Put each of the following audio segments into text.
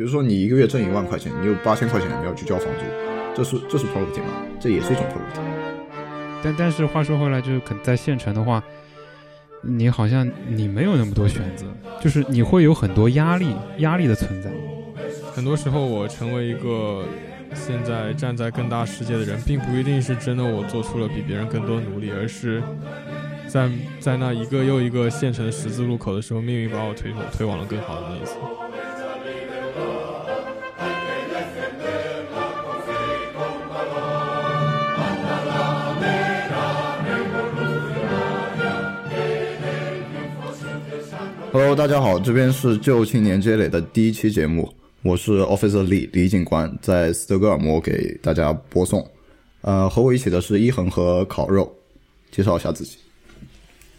比如说你一个月挣一万块钱，你有八千块钱你要去交房租，这是这是 poverty 吗？这也是一种 poverty。但但是话说回来，就是可能在县城的话，你好像你没有那么多选择，就是你会有很多压力，压力的存在。很多时候，我成为一个现在站在更大世界的人，并不一定是真的我做出了比别人更多努力，而是在在那一个又一个县城十字路口的时候，命运把我推推往了更好的那一侧。Hello，大家好，这边是旧青年积累的第一期节目，我是 Officer 李李警官，在斯德哥尔摩给大家播送。呃，和我一起的是一恒和烤肉，介绍一下自己。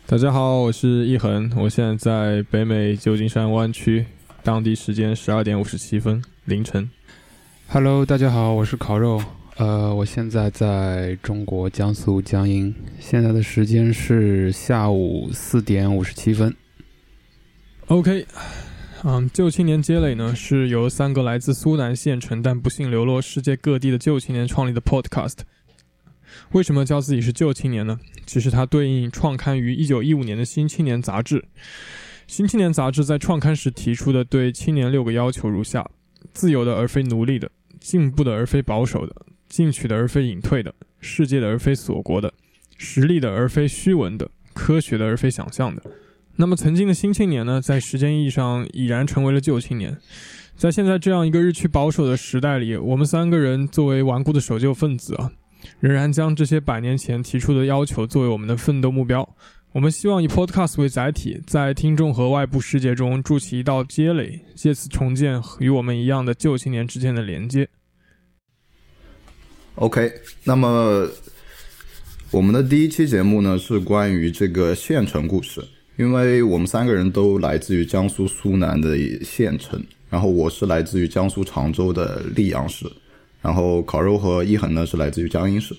大家好，我是一恒，我现在在北美旧金山湾区，当地时间十二点五十七分凌晨。Hello，大家好，我是烤肉，呃，我现在在中国江苏江阴，现在的时间是下午四点五十七分。OK，嗯，旧青年积累呢是由三个来自苏南县城但不幸流落世界各地的旧青年创立的 Podcast。为什么叫自己是旧青年呢？其实它对应创刊于一九一五年的《新青年》杂志。《新青年》杂志在创刊时提出的对青年六个要求如下：自由的而非奴隶的，进步的而非保守的，进取的而非隐退的，世界的而非锁国的，实力的而非虚文的，科学的而非想象的。那么，曾经的新青年呢，在时间意义上已然成为了旧青年。在现在这样一个日趋保守的时代里，我们三个人作为顽固的守旧分子啊，仍然将这些百年前提出的要求作为我们的奋斗目标。我们希望以 Podcast 为载体，在听众和外部世界中筑起一道街垒，借此重建与我们一样的旧青年之间的连接。OK，那么我们的第一期节目呢，是关于这个县城故事。因为我们三个人都来自于江苏苏南的县城，然后我是来自于江苏常州的溧阳市，然后烤肉和一恒呢是来自于江阴市。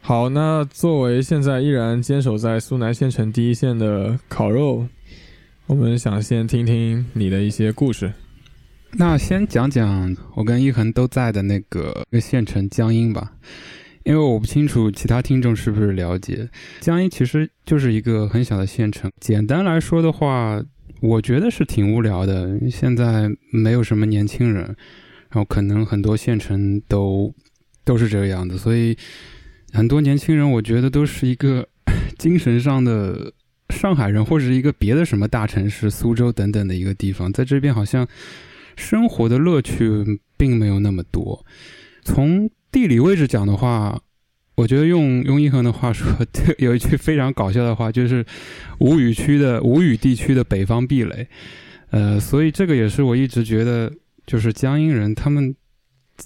好，那作为现在依然坚守在苏南县城第一线的烤肉，我们想先听听你的一些故事。那先讲讲我跟一恒都在的那个县城江阴吧。因为我不清楚其他听众是不是了解，江阴其实就是一个很小的县城。简单来说的话，我觉得是挺无聊的。现在没有什么年轻人，然后可能很多县城都都是这个样子，所以很多年轻人我觉得都是一个精神上的上海人，或者是一个别的什么大城市，苏州等等的一个地方，在这边好像生活的乐趣并没有那么多。从地理位置讲的话，我觉得用用一恒的话说，有一句非常搞笑的话，就是吴语区的吴语地区的北方壁垒。呃，所以这个也是我一直觉得，就是江阴人他们，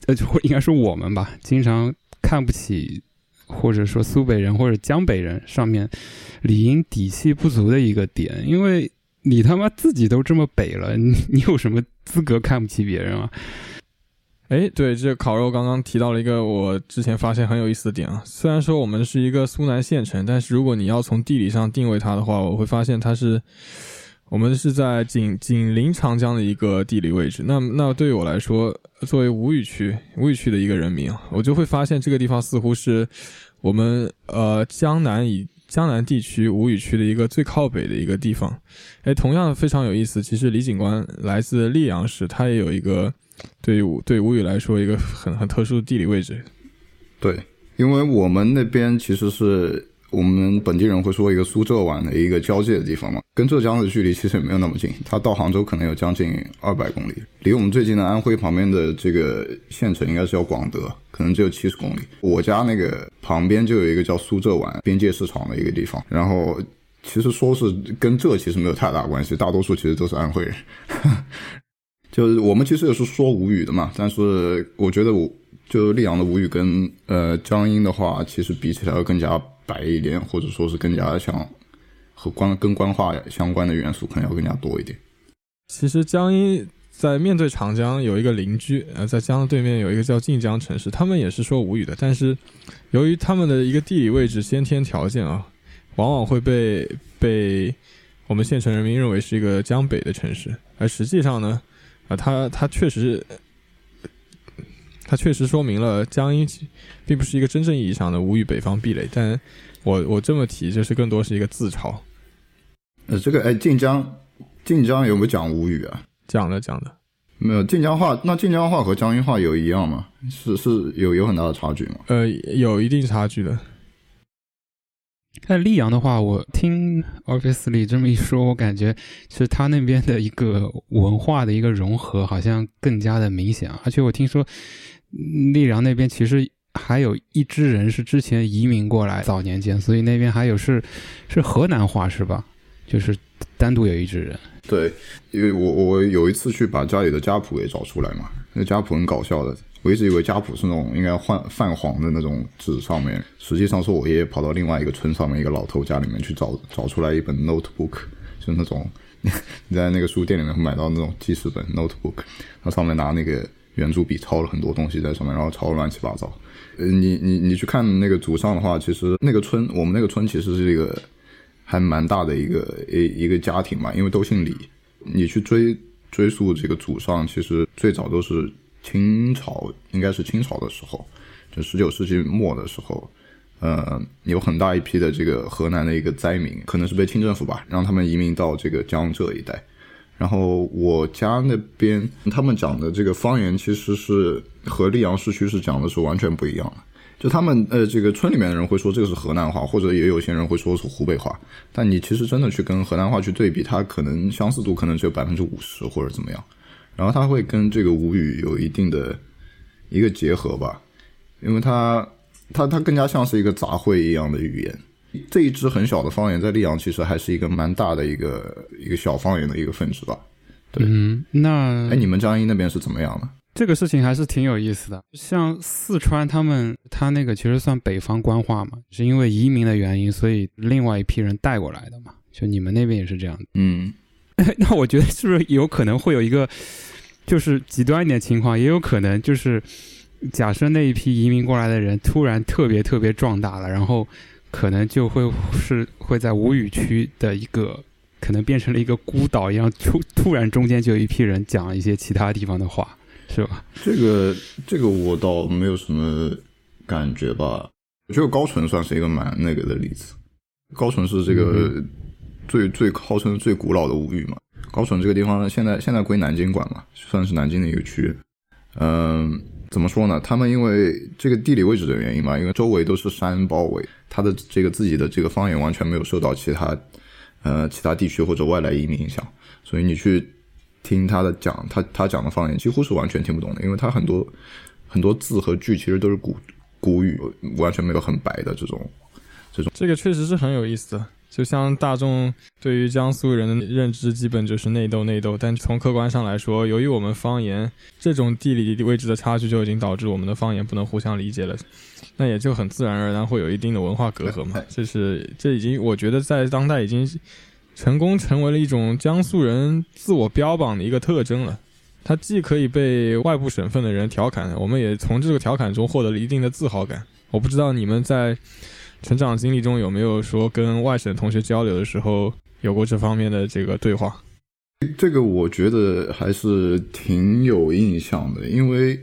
呃，就应该是我们吧，经常看不起，或者说苏北人或者江北人上面理应底气不足的一个点，因为你他妈自己都这么北了，你你有什么资格看不起别人啊？哎，对，这烤肉刚刚提到了一个我之前发现很有意思的点啊。虽然说我们是一个苏南县城，但是如果你要从地理上定位它的话，我会发现它是我们是在紧紧邻长江的一个地理位置。那那对于我来说，作为吴语区吴语区的一个人民，我就会发现这个地方似乎是我们呃江南以江南地区吴语区的一个最靠北的一个地方。哎，同样非常有意思。其实李警官来自溧阳市，他也有一个。对于对吴语来说，一个很很特殊的地理位置。对，因为我们那边其实是我们本地人会说一个苏浙皖的一个交界的地方嘛，跟浙江的距离其实也没有那么近，它到杭州可能有将近二百公里。离我们最近的安徽旁边的这个县城应该是叫广德，可能只有七十公里。我家那个旁边就有一个叫苏浙皖边界市场的一个地方，然后其实说是跟这其实没有太大关系，大多数其实都是安徽人。就是我们其实也是说吴语的嘛，但是我觉得我就溧阳的吴语跟呃江阴的话，其实比起来要更加白一点，或者说是更加像和官跟官话相关的元素可能要更加多一点。其实江阴在面对长江有一个邻居，呃，在江的对面有一个叫晋江城市，他们也是说吴语的，但是由于他们的一个地理位置先天条件啊，往往会被被我们县城人民认为是一个江北的城市，而实际上呢。啊，它它确实，它确实说明了江阴并不是一个真正意义上的吴语北方壁垒，但我我这么提，就是更多是一个自嘲。呃，这个哎，晋江，晋江有没有讲吴语啊？讲了讲了，没有晋江话。那晋江话和江阴话有一样吗？是是有有很大的差距吗？呃，有一定差距的。在溧阳的话，我听 Office 里这么一说，我感觉 是他那边的一个文化的一个融合好像更加的明显。啊而且我听说溧阳那边其实还有一支人是之前移民过来，早年间，所以那边还有是 是河南话是吧？就是单独有一支人。对，因为我我有一次去把家里的家谱给找出来嘛，那家谱很搞笑的。我一直以为家谱是那种应该泛泛黄的那种纸上面，实际上是我爷爷跑到另外一个村上面一个老头家里面去找找出来一本 notebook，就是那种 你在那个书店里面会买到那种记事本 notebook，它上面拿那个圆珠笔抄了很多东西在上面，然后抄乱七八糟。呃，你你你去看那个祖上的话，其实那个村我们那个村其实是一个还蛮大的一个一一个家庭嘛，因为都姓李。你去追追溯这个祖上，其实最早都是。清朝应该是清朝的时候，就十九世纪末的时候，呃，有很大一批的这个河南的一个灾民，可能是被清政府吧，让他们移民到这个江浙一带。然后我家那边他们讲的这个方言，其实是和溧阳市区是讲的是完全不一样的。就他们呃，这个村里面的人会说这个是河南话，或者也有些人会说是湖北话。但你其实真的去跟河南话去对比，它可能相似度可能只有百分之五十或者怎么样。然后它会跟这个吴语有一定的一个结合吧，因为它它它更加像是一个杂烩一样的语言。这一支很小的方言在溧阳其实还是一个蛮大的一个一个小方言的一个分支吧。对，嗯，那哎，你们江阴那边是怎么样的？这个事情还是挺有意思的。像四川他们，他那个其实算北方官话嘛，是因为移民的原因，所以另外一批人带过来的嘛。就你们那边也是这样的，嗯。那我觉得是不是有可能会有一个，就是极端一点情况，也有可能就是假设那一批移民过来的人突然特别特别壮大了，然后可能就会是会在无语区的一个可能变成了一个孤岛一样，突突然中间就有一批人讲一些其他地方的话，是吧？这个这个我倒没有什么感觉吧。我觉得高淳算是一个蛮那个的例子，高淳是这个。最最号称最古老的吴语嘛，高淳这个地方呢现在现在归南京管嘛，算是南京的一个区。嗯，怎么说呢？他们因为这个地理位置的原因嘛，因为周围都是山包围，他的这个自己的这个方言完全没有受到其他呃其他地区或者外来移民影响，所以你去听他的讲，他他讲的方言几乎是完全听不懂的，因为他很多很多字和句其实都是古古语，完全没有很白的这种这种。这个确实是很有意思。就像大众对于江苏人的认知，基本就是内斗内斗。但从客观上来说，由于我们方言这种地理位置的差距，就已经导致我们的方言不能互相理解了。那也就很自然而然会有一定的文化隔阂嘛。这是这已经，我觉得在当代已经成功成为了一种江苏人自我标榜的一个特征了。它既可以被外部省份的人调侃，我们也从这个调侃中获得了一定的自豪感。我不知道你们在。成长经历中有没有说跟外省同学交流的时候有过这方面的这个对话？这个我觉得还是挺有印象的，因为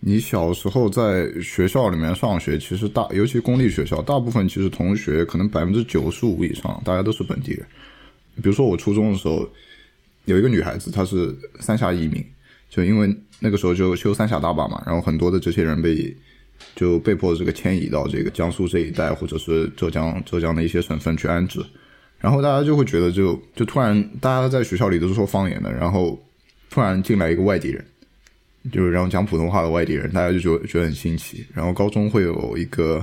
你小时候在学校里面上学，其实大尤其公立学校，大部分其实同学可能百分之九十五以上大家都是本地人。比如说我初中的时候，有一个女孩子，她是三峡移民，就因为那个时候就修三峡大坝嘛，然后很多的这些人被。就被迫这个迁移到这个江苏这一带，或者是浙江浙江的一些省份去安置，然后大家就会觉得，就就突然大家在学校里都是说方言的，然后突然进来一个外地人，就是然后讲普通话的外地人，大家就觉得觉得很新奇。然后高中会有一个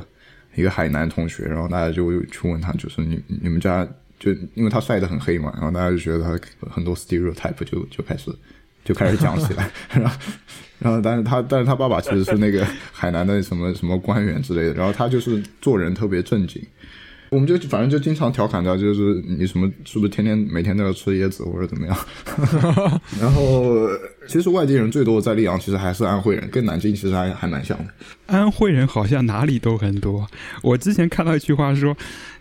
一个海南同学，然后大家就会去问他，就是你你们家就因为他晒得很黑嘛，然后大家就觉得他很多 stereotype 就就开始就开始讲起来，然后。然后，但是他，但是他爸爸其实是那个 海南的什么什么官员之类的。然后他就是做人特别正经。我们就反正就经常调侃他，就是你什么是不是天天每天都要吃椰子或者怎么样？然后其实外地人最多在溧阳，其实还是安徽人，跟南京其实还还蛮像的。安徽人好像哪里都很多。我之前看到一句话说，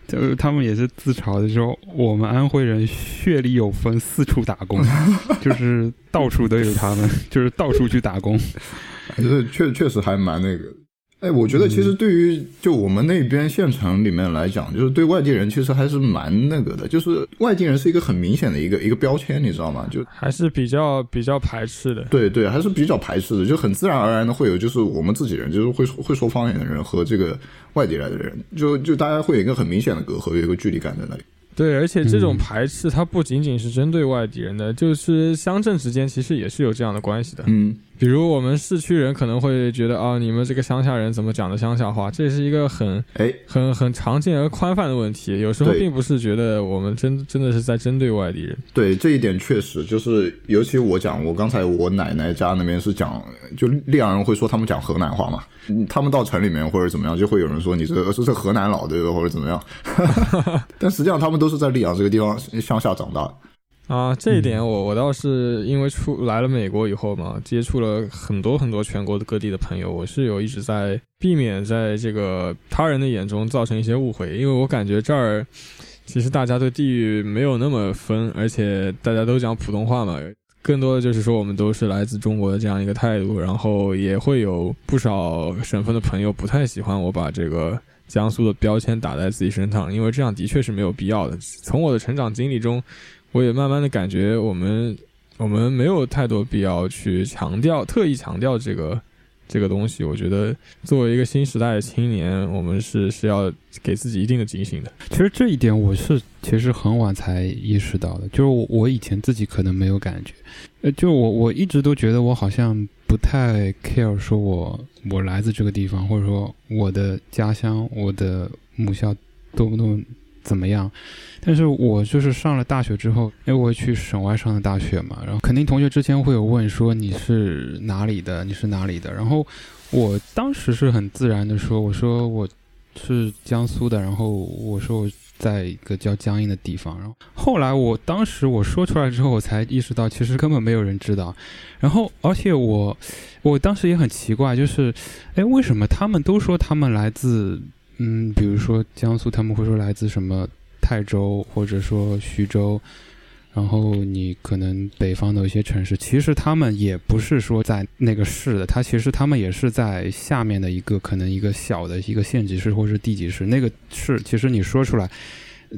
就是他们也是自嘲的说，我们安徽人血里有风，四处打工，就是到处都有他们，就是到处去打工。就是确确实还蛮那个。哎，我觉得其实对于就我们那边县城里面来讲，就是对外地人其实还是蛮那个的，就是外地人是一个很明显的一个一个标签，你知道吗？就还是比较比较排斥的。对对，还是比较排斥的，就很自然而然的会有就是我们自己人，就是会会说方言的人和这个外地来的人，就就大家会有一个很明显的隔阂，有一个距离感在那里。对，而且这种排斥它不仅仅是针对外地人的，就是乡镇之间其实也是有这样的关系的。嗯。比如我们市区人可能会觉得啊，你们这个乡下人怎么讲的乡下话？这是一个很哎很很常见而宽泛的问题。有时候并不是觉得我们真真的是在针对外地人。对这一点确实就是，尤其我讲，我刚才我奶奶家那边是讲，就溧阳人会说他们讲河南话嘛。他们到城里面或者怎么样，就会有人说你这是这河南佬对吧，或者怎么样。但实际上他们都是在溧阳这个地方乡下长大。啊，这一点我我倒是因为出来了美国以后嘛，接触了很多很多全国的各地的朋友，我是有一直在避免在这个他人的眼中造成一些误会，因为我感觉这儿其实大家对地域没有那么分，而且大家都讲普通话嘛，更多的就是说我们都是来自中国的这样一个态度，然后也会有不少省份的朋友不太喜欢我把这个江苏的标签打在自己身上，因为这样的确是没有必要的。从我的成长经历中。我也慢慢的感觉，我们我们没有太多必要去强调，特意强调这个这个东西。我觉得作为一个新时代的青年，我们是是要给自己一定的警醒的。其实这一点我是其实很晚才意识到的，就是我我以前自己可能没有感觉，呃，就我我一直都觉得我好像不太 care 说我我来自这个地方，或者说我的家乡，我的母校多不多。怎么样？但是我就是上了大学之后，因为我去省外上的大学嘛，然后肯定同学之前会有问说你是哪里的，你是哪里的？然后我当时是很自然的说，我说我是江苏的，然后我说我在一个叫江阴的地方。然后后来我当时我说出来之后，我才意识到其实根本没有人知道。然后而且我我当时也很奇怪，就是哎，为什么他们都说他们来自？嗯，比如说江苏，他们会说来自什么泰州，或者说徐州，然后你可能北方的一些城市，其实他们也不是说在那个市的，他其实他们也是在下面的一个可能一个小的一个县级市或者是地级市，那个市其实你说出来，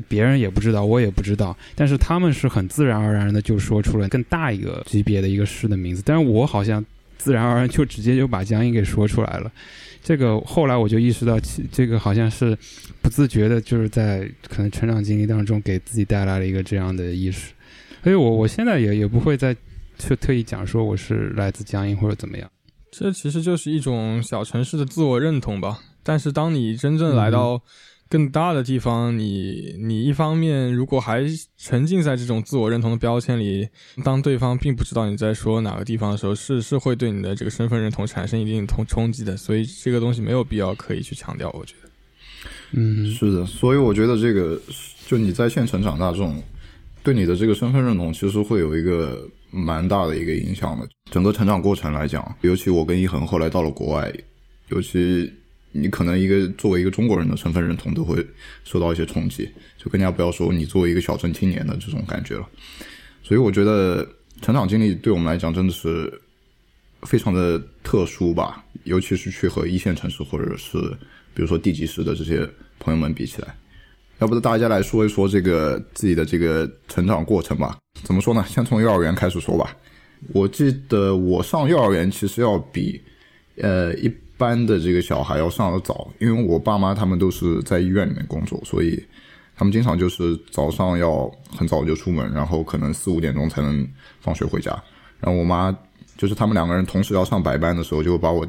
别人也不知道，我也不知道，但是他们是很自然而然的就说出了更大一个级别的一个市的名字，但是我好像自然而然就直接就把江阴给说出来了。这个后来我就意识到，其这个好像是不自觉的，就是在可能成长经历当中给自己带来了一个这样的意识，所以我我现在也也不会再去特意讲说我是来自江阴或者怎么样，这其实就是一种小城市的自我认同吧。但是当你真正来到。更大的地方，你你一方面如果还沉浸在这种自我认同的标签里，当对方并不知道你在说哪个地方的时候，是是会对你的这个身份认同产生一定冲冲击的。所以这个东西没有必要刻意去强调，我觉得。嗯，是的。所以我觉得这个就你在县城长大，这种对你的这个身份认同其实会有一个蛮大的一个影响的。整个成长过程来讲，尤其我跟一恒后来到了国外，尤其。你可能一个作为一个中国人的身份认同都会受到一些冲击，就更加不要说你作为一个小镇青年的这种感觉了。所以我觉得成长经历对我们来讲真的是非常的特殊吧，尤其是去和一线城市或者是比如说地级市的这些朋友们比起来。要不大家来说一说这个自己的这个成长过程吧？怎么说呢？先从幼儿园开始说吧。我记得我上幼儿园其实要比呃一。班的这个小孩要上的早，因为我爸妈他们都是在医院里面工作，所以他们经常就是早上要很早就出门，然后可能四五点钟才能放学回家。然后我妈就是他们两个人同时要上白班的时候，就会把我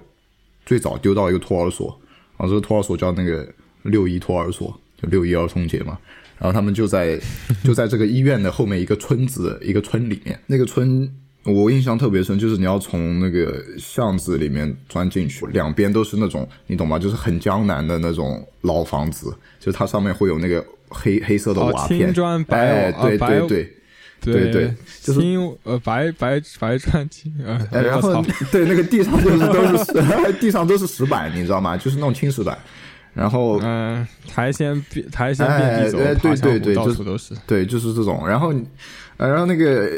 最早丢到一个托儿所，然后这个托儿所叫那个六一托儿所，就六一儿童节嘛。然后他们就在就在这个医院的后面一个村子一个村里面，那个村我印象特别深，就是你要从那个巷子里面钻进去，两边都是那种你懂吗？就是很江南的那种老房子，就是它上面会有那个黑黑色的哦瓦片，青砖白哎，对对对。对对就是青呃白白白砖青呃，哎，然后 对那个地上就是都是石，地上都是石板，你知道吗？就是那种青石板。然后嗯，苔藓遍苔藓哎遍地走，哎对对对到处都是。对，就是这种。然后你，呃，然后那个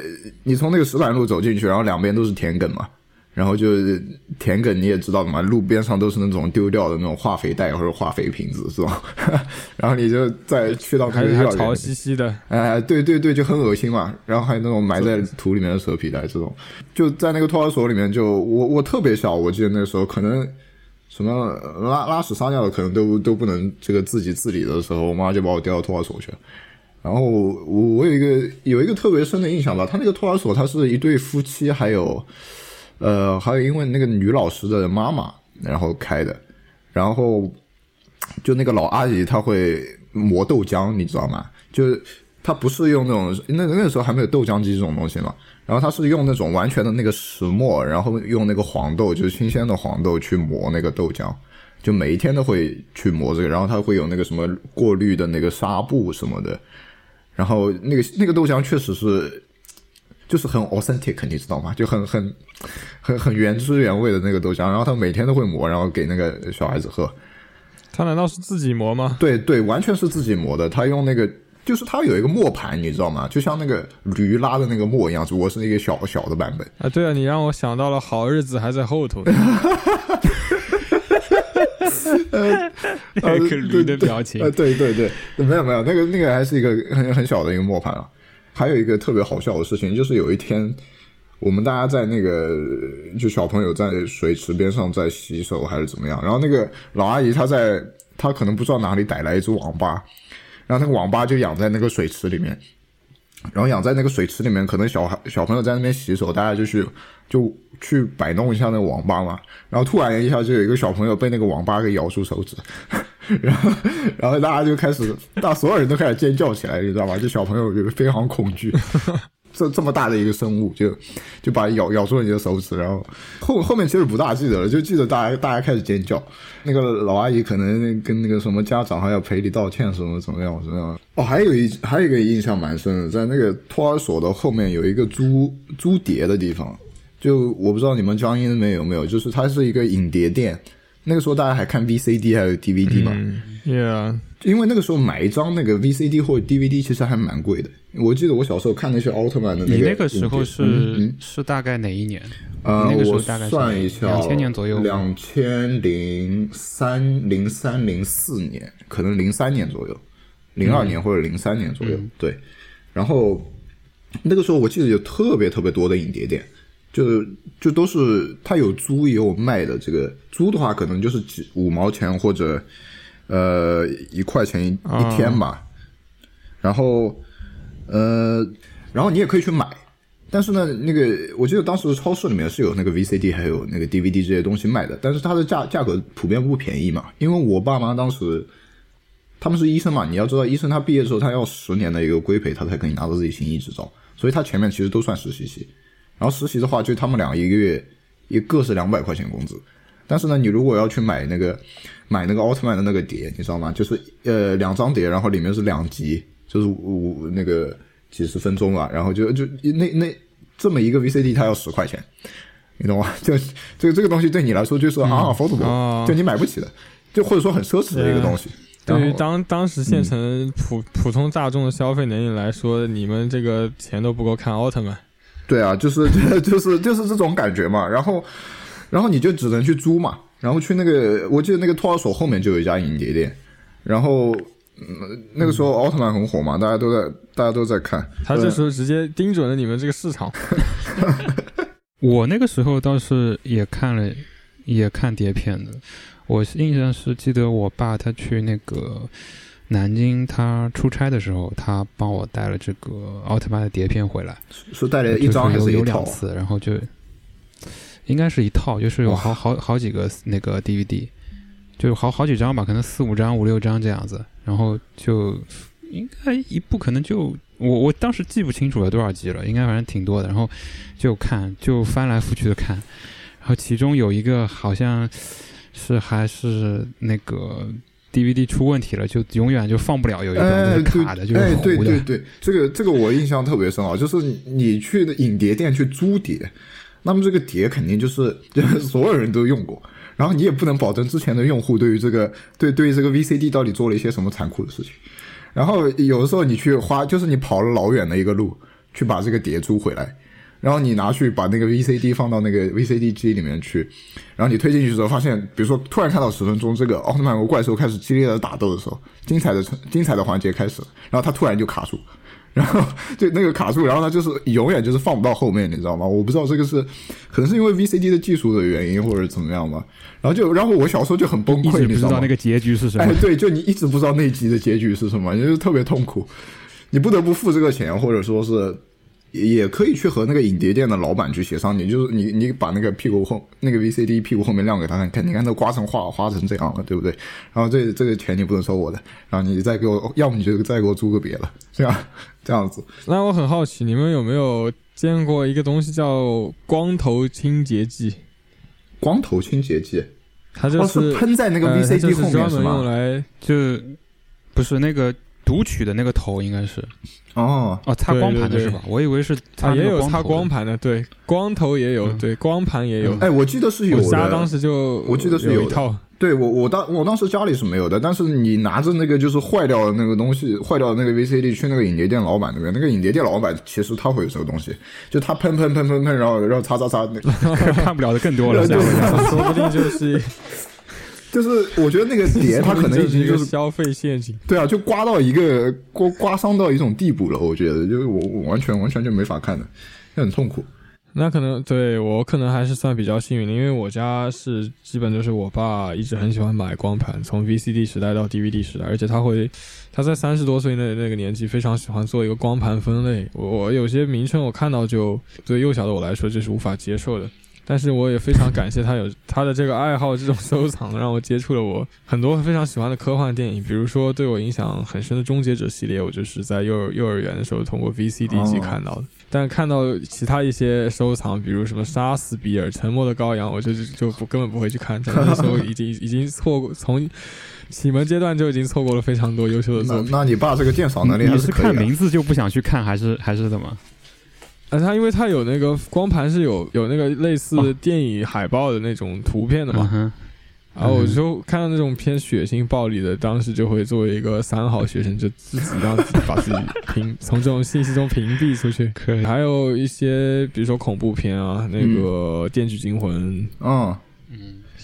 你从那个石板路走进去，然后两边都是田埂嘛。然后就是田埂，你也知道的嘛，路边上都是那种丢掉的那种化肥袋或者化肥瓶子，这种。然后你就再去到那还个药园还潮兮兮的，哎，对对对，就很恶心嘛。然后还有那种埋在土里面的蛇皮袋，这种就在那个托儿所里面就，我我特别小，我记得那时候可能什么拉拉屎撒尿的可能都都不能这个自己自理的时候，我妈就把我调到托儿所去了。然后我我有一个有一个特别深的印象吧，他那个托儿所，他是一对夫妻，还有呃还有因为那个女老师的妈妈然后开的，然后就那个老阿姨她会磨豆浆，你知道吗？就是她不是用那种那那个时候还没有豆浆机这种东西嘛，然后她是用那种完全的那个石磨，然后用那个黄豆，就是新鲜的黄豆去磨那个豆浆，就每一天都会去磨这个，然后它会有那个什么过滤的那个纱布什么的，然后那个那个豆浆确实是。就是很 authentic，你知道吗？就很很很很原汁原味的那个豆浆，然后他每天都会磨，然后给那个小孩子喝。他难道是自己磨吗？对对，完全是自己磨的。他用那个，就是他有一个磨盘，你知道吗？就像那个驴拉的那个磨一样，只不过是一个小小的版本。啊，对啊，你让我想到了好日子还在后头。那个驴的表情。呃，，对对对，没有没有，那个那个还是一个很很小的一个磨盘啊。还有一个特别好笑的事情，就是有一天我们大家在那个就小朋友在水池边上在洗手还是怎么样，然后那个老阿姨她在她可能不知道哪里逮来一只网吧，然后那个网吧就养在那个水池里面，然后养在那个水池里面，可能小孩小朋友在那边洗手，大家就去就去摆弄一下那个网吧嘛，然后突然一下就有一个小朋友被那个网吧给咬住手指，然后然后大家就开始，大所有人都开始尖叫起来，你知道吗？这小朋友就非常恐惧，这这么大的一个生物就就把咬咬住了你的手指，然后后后面其实不大记得了，就记得大家大家开始尖叫，那个老阿姨可能跟那个什么家长还要赔礼道歉什么怎么样怎么样。哦，还有一还有一个印象蛮深的，在那个托儿所的后面有一个租租碟的地方，就我不知道你们江阴那边有没有，就是它是一个影碟店。那个时候大家还看 VCD 还有 DVD 嘛，，Yeah，因为那个时候买一张那个 VCD 或者 DVD 其实还蛮贵的。我记得我小时候看那些奥特曼的那个你那个时候是、嗯嗯是大概哪一年？呃，我大概是算一下，2000年左右两千零三、零三、零四年，可能零三年左右，零二年或者零三年左右，对。然后那个时候我记得有特别特别多的影碟店，就就都是它有租也有卖的。这个租的话，可能就是几五毛钱或者呃一块钱一一天吧。然后呃，然后你也可以去买。但是呢，那个我记得当时超市里面是有那个 VCD 还有那个 DVD 这些东西卖的，但是它的价价格普遍不便宜嘛。因为我爸妈当时他们是医生嘛，你要知道医生他毕业之后他要十年的一个规培，他才可以拿到自己行医执照，所以他前面其实都算实习期。然后实习的话，就他们俩一个月一个是两百块钱工资。但是呢，你如果要去买那个买那个奥特曼的那个碟，你知道吗？就是呃两张碟，然后里面是两集，就是五五那个几十分钟吧，然后就就那那这么一个 VCD，它要十块钱，你懂吗？就这个这个东西对你来说就是啊 affordable，、哦就你买不起的，就或者说很奢侈的一个东西。对于当当时县城普、普通大众的消费能力来说，你们这个钱都不够看奥特曼。对啊，就是 就是就是这种感觉嘛。然后，然后你就只能去租嘛。然后去那个，我记得那个托儿所后面就有一家影碟店。然后，嗯，那个时候奥特曼很火嘛，大家都在大家都在看。他这时候直接盯准了你们这个市场。我那个时候倒是也看了，也看碟片的。我印象是记得我爸他去那个南京，他出差的时候，他帮我带了这个奥特曼的碟片回来，是带来一张还就是有有一套啊？两次，然后就应该是一套，就是有好好好几个那个 DVD，就好好几张吧，可能四五张、五六张这样子，然后就应该一部可能就我我当时记不清楚了多少集了，应该反正挺多的。然后就看，就翻来覆去的看。然后其中有一个好像是还是那个 DVD 出问题了，就永远就放不了，有一哎，段卡的，就是哎，对糊的。对对，这个这个我印象特别深啊，就是你去的影碟店去租碟，那么这个碟肯定就是 就是所有人都用过，然后你也不能保证之前的用户对于这个对对于这个 VCD 到底做了一些什么残酷的事情，然后有的时候你去花，就是你跑了老远的一个路去把这个碟租回来。然后你拿去把那个 VCD 放到那个 VCD 机里面去，然后你推进去之后，发现，比如说突然看到十分钟，这个奥特曼和怪兽开始激烈的打斗的时候，精彩的精彩的环节开始，然后他突然就卡住，然后就那个卡住，然后它就是永远就是放不到后面，你知道吗？我不知道这个是可能是因为 VCD 的技术的原因，或者怎么样吧。然后就然后我小时候就很崩溃，你知道吗？道那个结局是什么。哎，对，就你一直不知道那集的结局是什么，就是特别痛苦，你不得不付这个钱，或者说是。也可以去和那个影碟店的老板去协商，你就是你你把那个屁股后那个 VCD 屁股后面亮给他看，看你看都刮成花花成这样了，对不对？然后这这个钱你不能收我的，然后你再给我，要么你就再给我租个别的，这样这样子。那我很好奇，你们有没有见过一个东西叫光头清洁剂？光头清洁剂，它就哦是喷在那个 VCD 后面专门用？来就不是那个读取的那个头，应该是。哦，哦，擦光盘的是吧？我以为是擦啊，也有擦光盘的，对，光头也有，嗯。对，光盘也有。哎，我记得是有的。我家当时就我记得是有有一套，对我我当我当时家里是没有的，但是你拿着那个就是坏掉的那个东西，坏掉的那个 VCD 去那个影碟店老板那边，那个影碟店老板其实他会有这个东西，就他喷喷喷喷喷，然后然后擦擦擦，那个。看不了的更多了。说不定就是就是我觉得那个碟 它可能已经就是消费陷阱。对啊，就刮到一个刮刮伤到一种地步了，我觉得就是我我完全完全就没法看的，就很痛苦。那可能对我可能还是算比较幸运的，因为我家是基本就是我爸一直很喜欢买光盘，从 VCD 时代到 DVD 时代，而且他会他在三十多岁那那个年纪非常喜欢做一个光盘分类。我我有些名称我看到就对幼小的我来说这是无法接受的，但是我也非常感谢他有他的这个爱好，这种收藏让我接触了我很多非常喜欢的科幻电影，比如说对我影响很深的《终结者》系列，我就是在幼儿幼儿园的时候通过 VCD 机看到的。但看到其他一些收藏，比如什么《杀死比尔》《沉默的羔羊》，我就就就不根本不会去看。在那时候已经已经错过从启蒙阶段就已经错过了非常多优秀的那作品。那你爸这个鉴赏能力还你是可以是。看名字就不想去看，还是还是怎么？啊，它因为它有那个光盘是有有那个类似哦电影海报的那种图片的嘛，然后我就看到那种偏血腥暴力的，当时就会作为一个三好学生，就自己让自己把自己 屏从这种信息中屏蔽出去。可以。还有一些比如说恐怖片啊，那个《电锯惊魂》嗯，嗯，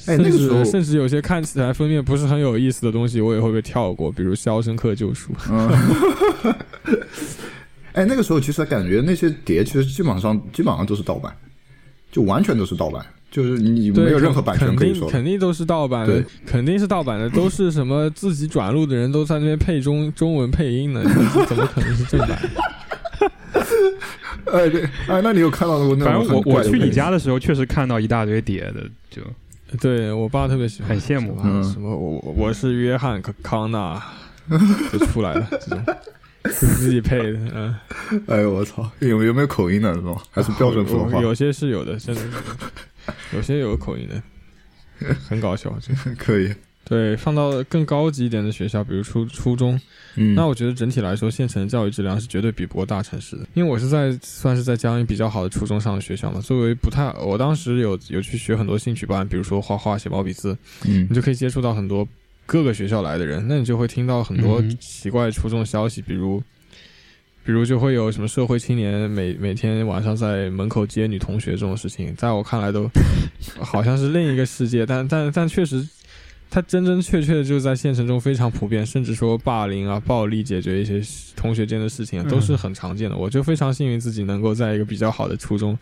哎，甚那个时候至甚至有些看起来封面不是很有意思的东西，我也会被跳过，比如《肖申克救赎》。嗯，哎，那个时候其实感觉那些碟其实基本上基本上都是盗版，就完全都是盗版，就是你，没有任何版权肯可以说的。定肯定都是盗版的，肯定是盗版的，都是什么自己转录的人都在那边配中中文配音的，怎么可能是正版？哎，对，哎，那你有看到过那反正我我去你家的时候，确实看到一大堆碟的，就对我爸特别喜欢，很羡慕什么嗯什么我我是约翰康康纳 就出来了，这种是自己配的，嗯，哎呦我操，有有没有口音的是吧？还是标准普通话？有些是有的，真的 有些有口音的，很搞笑。这个 可以。对，放到更高级一点的学校，比如初初中，嗯，那我觉得整体来说，县城的教育质量是绝对比不过大城市的。因为我是在算是在江阴比较好的初中上的学校嘛，作为不太，我当时有有去学很多兴趣班，比如说画画、写毛笔字，嗯你就可以接触到很多各个学校来的人，那你就会听到很多奇怪的初中的消息，比如。比如就会有什么社会青年每每天晚上在门口接女同学这种事情，在我看来都 好像是另一个世界，但但但确实，它真真确确的就在现实中非常普遍，甚至说霸凌啊、暴力解决一些同学间的事情都是很常见的。我就非常幸运自己能够在一个比较好的初中，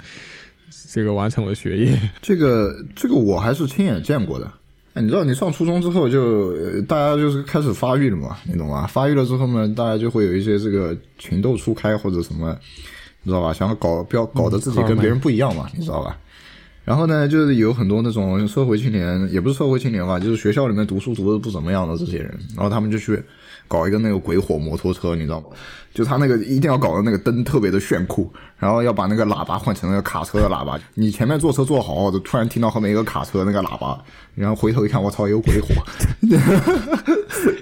这个完成我的学业。这个这个我还是亲眼见过的。哎，你知道，你上初中之后就呃大家就是开始发育了嘛，你懂吗？发育了之后呢，大家就会有一些这个情窦初开或者什么，你知道吧？想要搞标搞得自己跟别人不一样嘛，你知道吧？然后呢，就是有很多那种社会青年，也不是社会青年吧，就是学校里面读书读的不怎么样的这些人，然后他们就去搞一个那个鬼火摩托车，你知道吗？就他那个一定要搞的那个灯特别的炫酷，然后要把那个喇叭换成那个卡车的喇叭。你前面坐车坐好好的，突然听到后面一个卡车那个喇叭，然后回头一看，我操，有鬼火！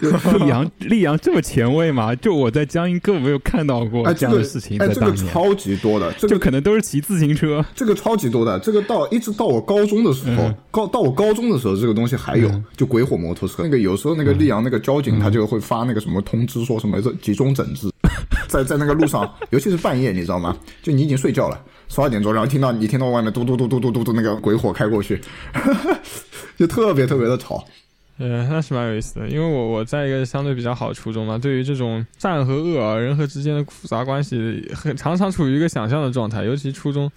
溧阳，溧阳这么前卫吗？就我在江阴根本没有看到过哎，这样的事情在哎，这个超级多的，这就个可能都是骑自行车。这个超级多的，这个到一直到我高中的时候，嗯高到我高中的时候，这个东西还有，就鬼火摩托车。那个有时候那个溧阳那个交警他就会发那个什么通知，说什么这集中整治，在在那个路上，尤其是半夜，你知道吗？就你已经睡觉了，十二点钟，然后听到你听到外面嘟嘟嘟嘟嘟嘟嘟那个鬼火开过去，就特别特别的吵。呃，那是蛮有意思的，因为我我在一个相对比较好的初中嘛，对于这种善和恶啊，人和之间的复杂关系，很常常处于一个想象的状态，尤其初中，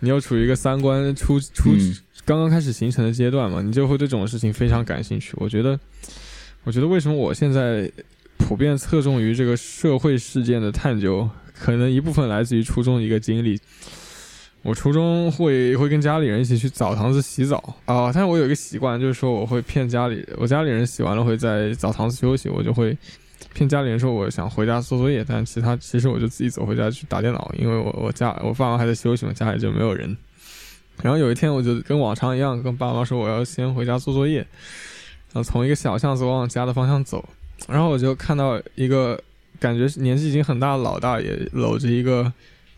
你又处于一个三观初初、嗯刚刚开始形成的阶段嘛，你就会对这种事情非常感兴趣。我觉得，我觉得为什么我现在普遍侧重于这个社会事件的探究，可能一部分来自于初中一个经历。我初中会会跟家里人一起去澡堂子洗澡啊，但是我有一个习惯，就是说我会骗家里，我家里人洗完了会在澡堂子休息，我就会骗家里人说我想回家做作业，但其他其实我就自己走回家去打电脑，因为我我家我爸妈还在休息嘛，家里就没有人。然后有一天我就跟往常一样跟爸妈说我要先回家做作业，然后从一个小巷子往家的方向走，然后我就看到一个感觉年纪已经很大的老大爷搂着一个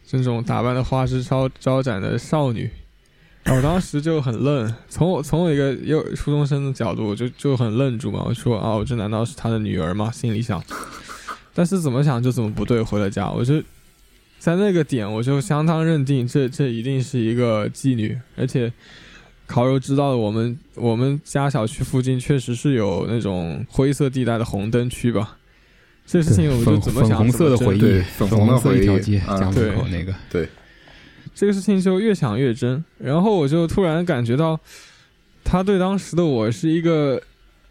这种打扮的花枝招招展的少女，我当时就很愣，从我从我一个幼初中生的角度，我就就很愣住嘛，我说啊，我这难道是他的女儿吗？心里想，但是怎么想就怎么不对，回了家，我就在那个点，我就相当认定这这一定是一个妓女，而且烤肉知道的，我们我们家小区附近确实是有那种灰色地带的红灯区吧。这事情我就粉怎么想粉红色的怎么回忆，对粉粉红色一条街，门口对那个。对，这个事情就越想越真，然后我就突然感觉到，他对当时的我是一个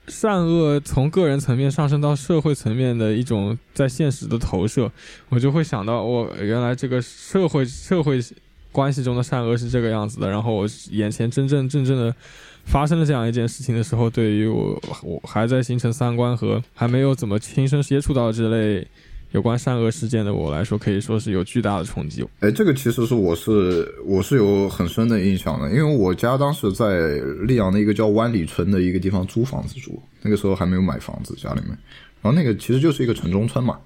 善恶从个人层面上升到社会层面的一种在现实的投射，我就会想到，我原来这个社会社会关系中的善恶是这个样子的，然后我眼前真正真正的发生了这样一件事情的时候，对于我我还在形成三观和还没有怎么亲身接触到这类有关善恶事件的我来说，可以说是有巨大的冲击。哎，这个其实是我是我是有很深的印象的，因为我家当时在溧阳的一个叫湾里村的一个地方租房子住，那个时候还没有买房子，家里面，然后那个其实就是一个城中村嘛。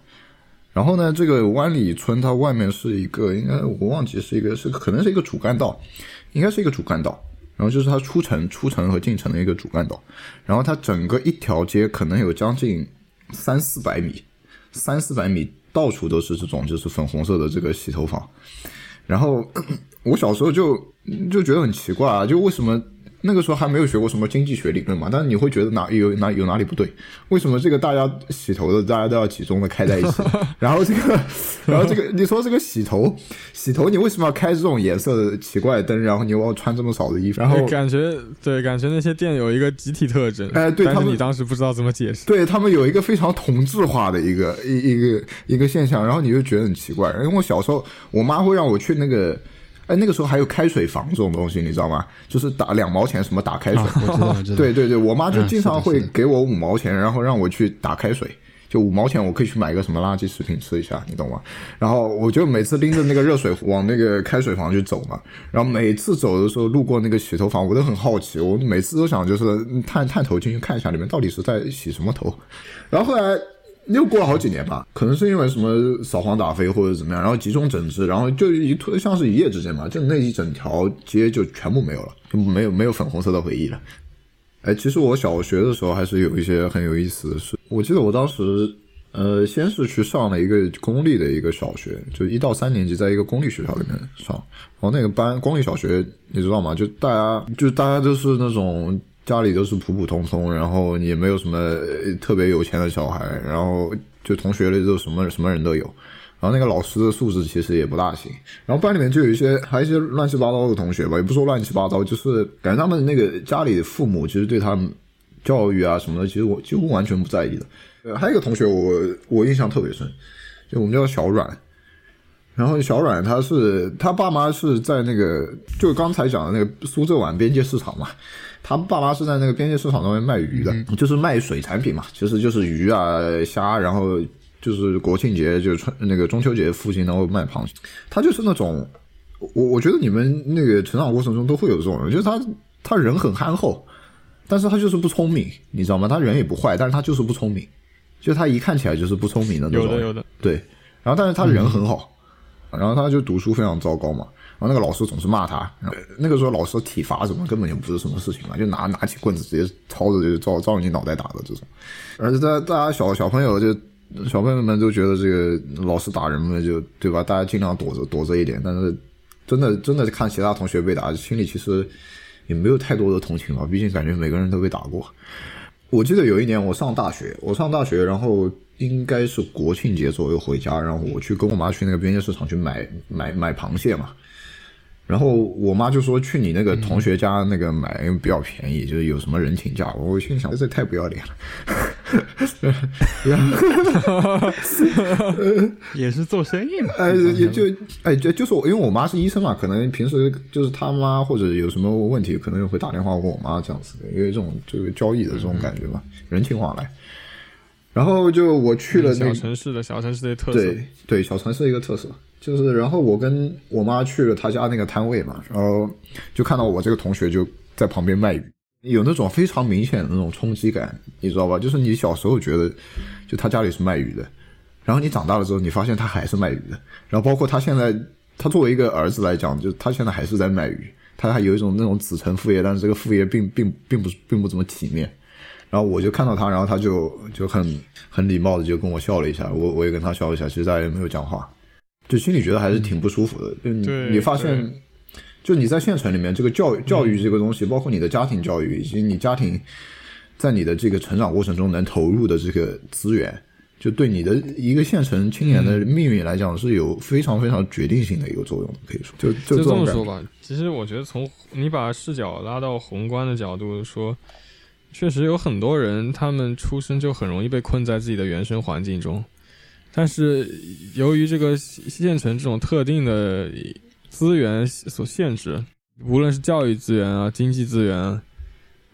然后呢，这个湾里村它外面是一个，应该我忘记是一个是可能是一个主干道，应该是一个主干道。然后就是它出城、出城和进城的一个主干道，然后它整个一条街可能有将近三四百米，三四百米到处都是这种就是粉红色的这个洗头房，然后 我小时候就就觉得很奇怪啊，就为什么那个时候还没有学过什么经济学理论嘛，但是你会觉得哪有哪有哪里不对？为什么这个大家洗头的大家都要集中的开在一起？然后这个，然后这个你说这个洗头，洗头你为什么要开这种颜色的奇怪的灯？然后你又要穿这么少的衣服？然后感觉对，感觉那些店有一个集体特征，但是哎对他们你当时不知道怎么解释。对他们有一个非常同质化的一个一一个一个现象，然后你就觉得很奇怪。因为我小时候，我妈会让我去那个，哎，那个时候还有开水房这种东西，你知道吗？就是打两毛钱什么打开水。对对对，我妈就嗯经常会给我五毛钱，然后让我去打开水。就五毛钱，我可以去买个什么垃圾食品吃一下，你懂吗？然后我就每次拎着那个热水壶往那个开水房去走嘛。然后每次走的时候路过那个洗头房，我都很好奇，我每次都想就是探探头进去看一下里面到底是在洗什么头。然后后来又过了好几年吧，可能是因为什么扫黄打非或者怎么样，然后集中整治，然后就一突像是一夜之间嘛，就那一整条街就全部没有了，就没有没有粉红色的回忆了。哎，其实我小学的时候还是有一些很有意思的事。我记得我当时，呃，先是去上了一个公立的一个小学，就一到三年级在一个公立学校里面上。然后那个班公立小学，你知道吗？就大家就大家都是那种家里都是普普通通，然后也没有什么特别有钱的小孩，然后就同学里都什么什么人都有。然后那个老师的素质其实也不大行，然后班里面就有一些还有一些乱七八糟的同学吧，也不说乱七八糟，就是感觉他们那个家里的父母其实对他们教育啊什么的，其实我几乎完全不在意的。呃，还有一个同学我我印象特别深，就我们叫小阮，然后小阮他是他爸妈是在那个就刚才讲的那个苏浙皖边界市场嘛，他爸妈是在那个边界市场上面卖鱼的，就是卖水产品嘛，其实就是鱼啊虾，然后就是国庆节就是春那个中秋节附近然后卖螃蟹，他就是那种我我觉得你们那个成长过程中都会有这种人，就是他他人很憨厚，但是他就是不聪明，你知道吗？他人也不坏，但是他就是不聪明，就他一看起来就是不聪明的那种。有的有的，对，然后但是他人很好，然后他就读书非常糟糕嘛，然后那个老师总是骂他，然后那个时候老师体罚什么根本就不是什么事情嘛，就拿拿起棍子直接抄着就照照你脑袋打的这种，而且大大家小小朋友就小朋友们都觉得这个老师打人们就对吧，大家尽量躲着躲着一点，但是真的真的看其他同学被打，心里其实也没有太多的同情吧，毕竟感觉每个人都被打过。我记得有一年我上大学，我上大学，然后应该是国庆节左右回家，然后我去跟我妈去那个边界市场去买买买螃蟹嘛。然后我妈就说去你那个同学家那个买，因为比较便宜，就是有什么人情价。我心里想，这太不要脸了。也是做生意嘛。哎，也就哎，就就是我，因为我妈是医生嘛，可能平时就是他妈或者有什么问题，可能会打电话问我妈这样子的，因为这种就是交易的这种感觉嘛，人情往来。然后就我去了那小城市的小城市的特色，对对，小城市的一个特色就是，然后我跟我妈去了他家那个摊位嘛，然后就看到我这个同学就在旁边卖鱼，有那种非常明显的那种冲击感，你知道吧？就是你小时候觉得，就他家里是卖鱼的，然后你长大了之后，你发现他还是卖鱼的，然后包括他现在，他作为一个儿子来讲，就他现在还是在卖鱼，他还有一种那种子承父业，但是这个父业并并并不并不怎么体面。然后我就看到他，然后他就就很很礼貌的就跟我笑了一下，我我也跟他笑了一下，其实大家也没有讲话，就心里觉得还是挺不舒服的。就你你发现，就你在县城里面，这个教育教育这个东西，包括你的家庭教育，以及你家庭在你的这个成长过程中能投入的这个资源，就对你的一个县城青年的命运来讲是有非常非常决定性的一个作用的，可以说，就就就这。么说吧，其实我觉得从你把视角拉到宏观的角度说，确实有很多人他们出生就很容易被困在自己的原生环境中，但是由于这个县城这种特定的资源所限制，无论是教育资源啊、经济资源啊，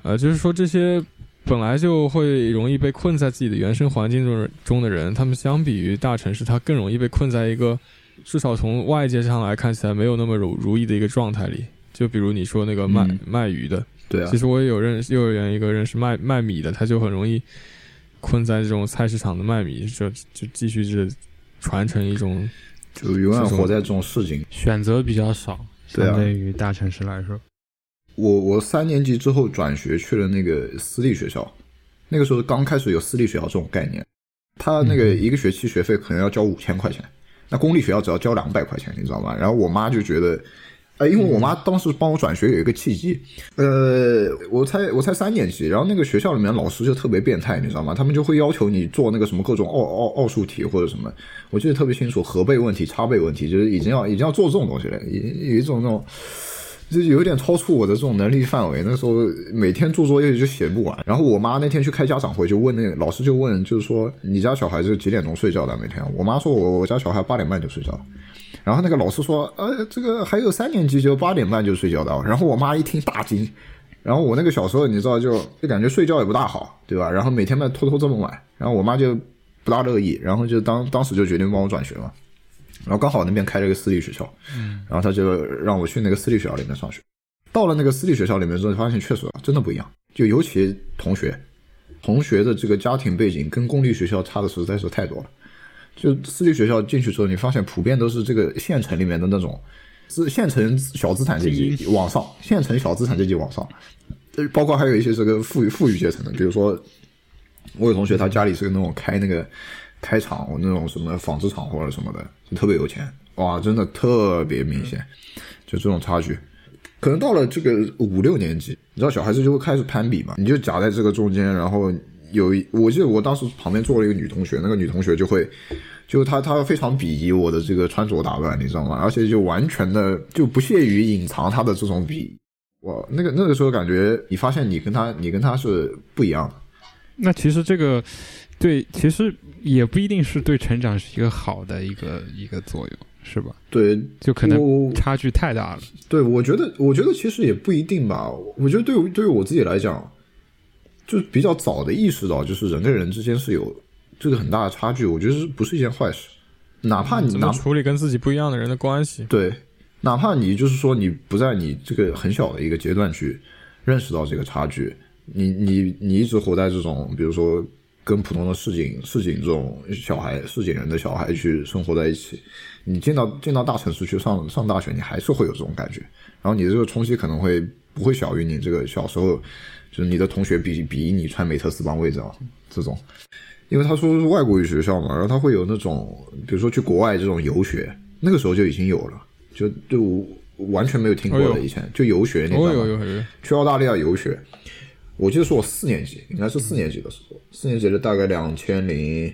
呃，就是说这些本来就会容易被困在自己的原生环境中中的人，他们相比于大城市，他更容易被困在一个至少从外界上来看起来没有那么如如意的一个状态里。就比如你说那个卖、嗯卖鱼的，对啊其，实我也有认识幼儿园一个认识卖卖米的，他就很容易困在这种菜市场的卖米，就就继续是传承一种就永远活在这种市井。选择比较少，对啊相对于大城市来说。我我三年级之后转学去了那个私立学校，那个时候刚开始有私立学校这种概念，他那个一个学期学费可能要交五千块钱，那公立学校只要交两百块钱，你知道吗？然后我妈就觉得。呃，因为我妈当时帮我转学有一个契机，呃，我才我才三年级，然后那个学校里面老师就特别变态，你知道吗？他们就会要求你做那个什么各种奥奥奥数题或者什么，我记得特别清楚，和倍问题、差倍问题，就是已经要已经要做这种东西了，有一种那种就有点超出我的这种能力范围。那时候每天做作业就写不完，然后我妈那天去开家长会，就问那个老师就问，就是说你家小孩是几点钟睡觉的每天？我妈说我我家小孩八点半就睡觉了。然后那个老师说，呃，这个还有三年级就八点半就睡觉的。然后我妈一听大惊，然后我那个小时候你知道就就感觉睡觉也不大好，对吧？然后每天嘛偷偷这么晚，然后我妈就不大乐意，然后就当当时就决定帮我转学嘛。然后刚好那边开了一个私立学校，然后他就让我去那个私立学校里面上学。到了那个私立学校里面之后，发现确实真的不一样，就尤其同学，同学的这个家庭背景跟公立学校差的实在是太多了。就私立学校进去之后，你发现普遍都是这个县城里面的那种资县城小资产阶级往上，县城小资产阶级往上，呃包括还有一些这个富裕富裕阶层的，比如说我有同学他家里是那种开那个开厂那种什么纺织厂或者什么的，就特别有钱，哇，真的特别明显，就这种差距。可能到了这个五六年级，你知道小孩子就会开始攀比嘛，你就夹在这个中间，然后有一，我记得我当时旁边坐了一个女同学，那个女同学就会，就她她非常鄙夷我的这个穿着打扮，你知道吗？而且就完全的就不屑于隐藏她的这种鄙夷。我那个那个时候感觉，你发现你跟她你跟她是不一样的。那其实这个对，其实也不一定是对成长是一个好的一个一个作用，是吧？对，就可能差距太大了。对，我觉得，我觉得其实也不一定吧。我觉得对于对于我自己来讲，就比较早的意识到，就是人跟人之间是有这个很大的差距。我觉得是不是一件坏事？哪怕你哪怎么处理跟自己不一样的人的关系？对，哪怕你就是说你不在你这个很小的一个阶段去认识到这个差距，你你你一直活在这种，比如说跟普通的市井市井这种小孩市井人的小孩去生活在一起，你进到进到大城市去上上大学，你还是会有这种感觉，然后你这个冲击可能会不会小于你这个小时候，就是你的同学比比你穿美特斯邦威这样这种。因为他说是外国语学校嘛，然后他会有那种，比如说去国外这种游学，那个时候就已经有了，就就完全没有听过的以前就游学，你知道哦吗？有有有，去澳大利亚游学，我记得是我四年级，应该是四年级的时候，四年级的大概两千零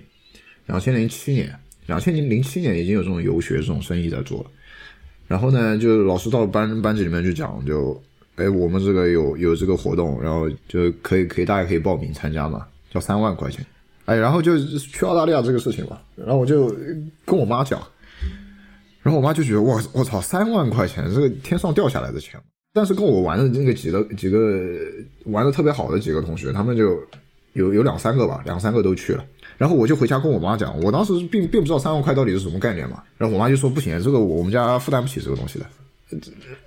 两千零七年，两千零零七年已经有这种游学这种生意在做了。然后呢，就老师到班班级里面去讲，就哎我们这个有有这个活动，然后就可以可以大家可以报名参加嘛，交三万块钱。哎，然后就去澳大利亚这个事情嘛，然后我就跟我妈讲，然后我妈就觉得我我操三万块钱这个天上掉下来的钱，但是跟我玩的那个几个几个玩的特别好的几个同学，他们就有有两三个吧，两三个都去了。然后我就回家跟我妈讲，我当时并并不知道三万块到底是什么概念嘛。然后我妈就说不行，这个我们家负担不起这个东西的。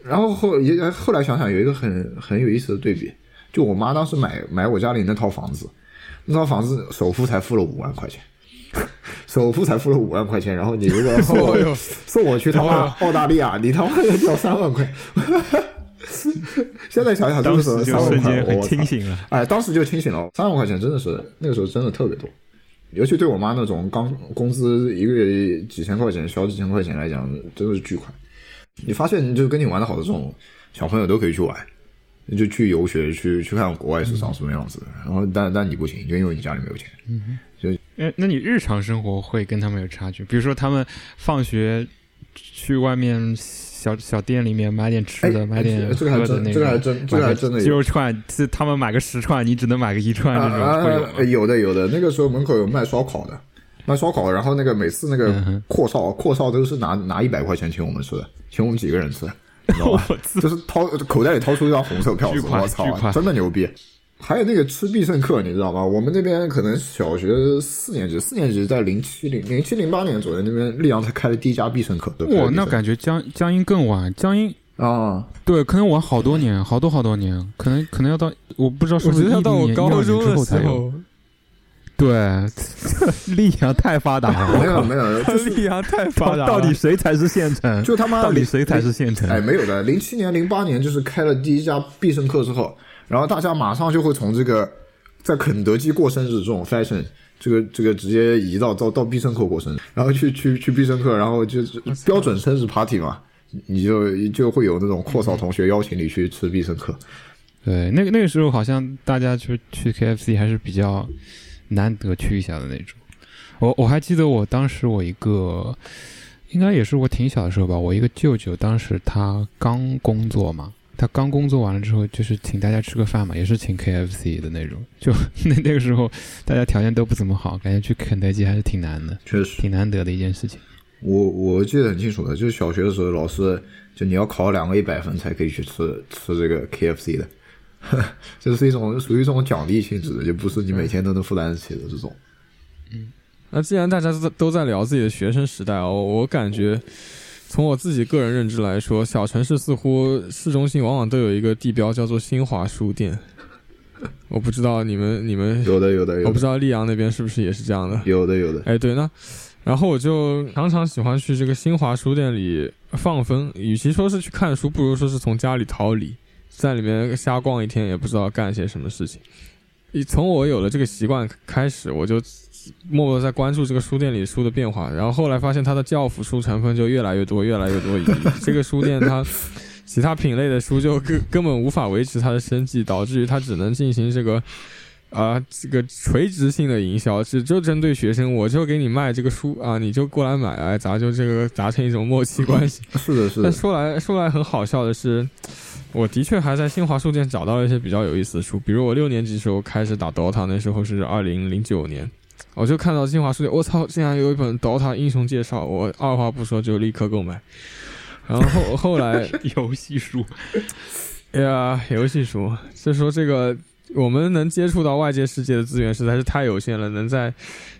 然后后也后来想想有一个很很有意思的对比，就我妈当时买买我家里那套房子，那套房子首付才付了五万块钱，首付才付了五万块钱，然后你如果 送送我去他妈澳大利亚，你他妈要交 三万块。现在想想，当真的是时就瞬三万块，间很我清醒了。哎，当时就清醒了，三万块钱真的是那个时候真的特别多，尤其对我妈那种刚工资一个月几千块钱、小几千块钱来讲，真的是巨款。你发现就跟你玩的好的这种小朋友都可以去玩，你就去游学，去去看国外市场什么样子的。然后但但你不行，就因为你家里没有钱。就哎，那你日常生活会跟他们有差距？比如说他们放学去外面小小店里面买点吃的，哎买点这个还喝的那真这个真这个还真的肉串，是他们买个十串，你只能买个一串这种，有的有的，那个时候门口有卖烧烤的，卖烧烤，然后那个每次那个阔少阔少都是拿拿一百块钱请我们吃的，请我们几个人吃，你知道吧？就是掏口袋里掏出一张红色票子，我操真的牛逼！还有那个吃必胜客，你知道吗？我们那边可能小学四年级，四年级在零七零零七零八年左右，那边溧阳才开的第一家必胜客。哇，那感觉江江阴更晚，江阴啊，对，可能晚好多年，好多好多年，可能可能要到我不知道是我不是一觉得要到我零年、一二高中的年之后才有。时候，对，溧阳太发达了，没有没有，就是溧阳太发达了，到底谁才是县城？就他妈到底谁才是县城？哎，没有的，零七年、零八年就是开了第一家必胜客之后，然后大家马上就会从这个在肯德基过生日这种 fashion，这个这个直接移到到到必胜客过生日，然后去去去必胜客，然后就是标准生日 party 嘛，你就就会有那种阔少同学邀请你去吃必胜客。对，那个那个时候好像大家就去 KFC 还是比较难得去一下的那种。我我还记得我当时我一个，应该也是我挺小的时候吧，我一个舅舅当时他刚工作嘛，他刚工作完了之后就是请大家吃个饭嘛，也是请 KFC 的那种。就 那那个时候大家条件都不怎么好，感觉去肯德基还是挺难的，确实，挺难得的一件事情。我我记得很清楚的，就是小学的时候，老师就你要考两个一百分才可以去吃吃这个 KFC 的，这是一种属于一种奖励性质的，就不是你每天都能负担得起的这种。嗯那既然大家都在都在聊自己的学生时代哦，我感觉从我自己个人认知来说，小城市似乎市中心往往都有一个地标叫做新华书店。我不知道你们你们，有的有的，我不知道溧阳那边是不是也是这样的。有的有的，哎，对，那然后我就常常喜欢去这个新华书店里放风，与其说是去看书，不如说是从家里逃离，在里面瞎逛一天，也不知道干些什么事情。一从我有了这个习惯开始，我就默默地在关注这个书店里书的变化，然后后来发现它的教辅书成分就越来越多，越来越多。这个书店它 其他品类的书就根根本无法维持它的生计，导致于它只能进行这个。啊、这个垂直性的营销只就针对学生，我就给你卖这个书啊，你就过来买，哎，咱就这个达成一种默契关系。是的是的，但说来说来很好笑的是，我的确还在新华书店找到了一些比较有意思的书，比如我六年级时候开始打 DOTA，那时候是二零零九年，我就看到新华书店，我操，竟然有一本 DOTA 英雄介绍，我二话不说就立刻购买。然后后后来 游戏书，哎 呀，游戏书，就说这个我们能接触到外界世界的资源实在是太有限了，能在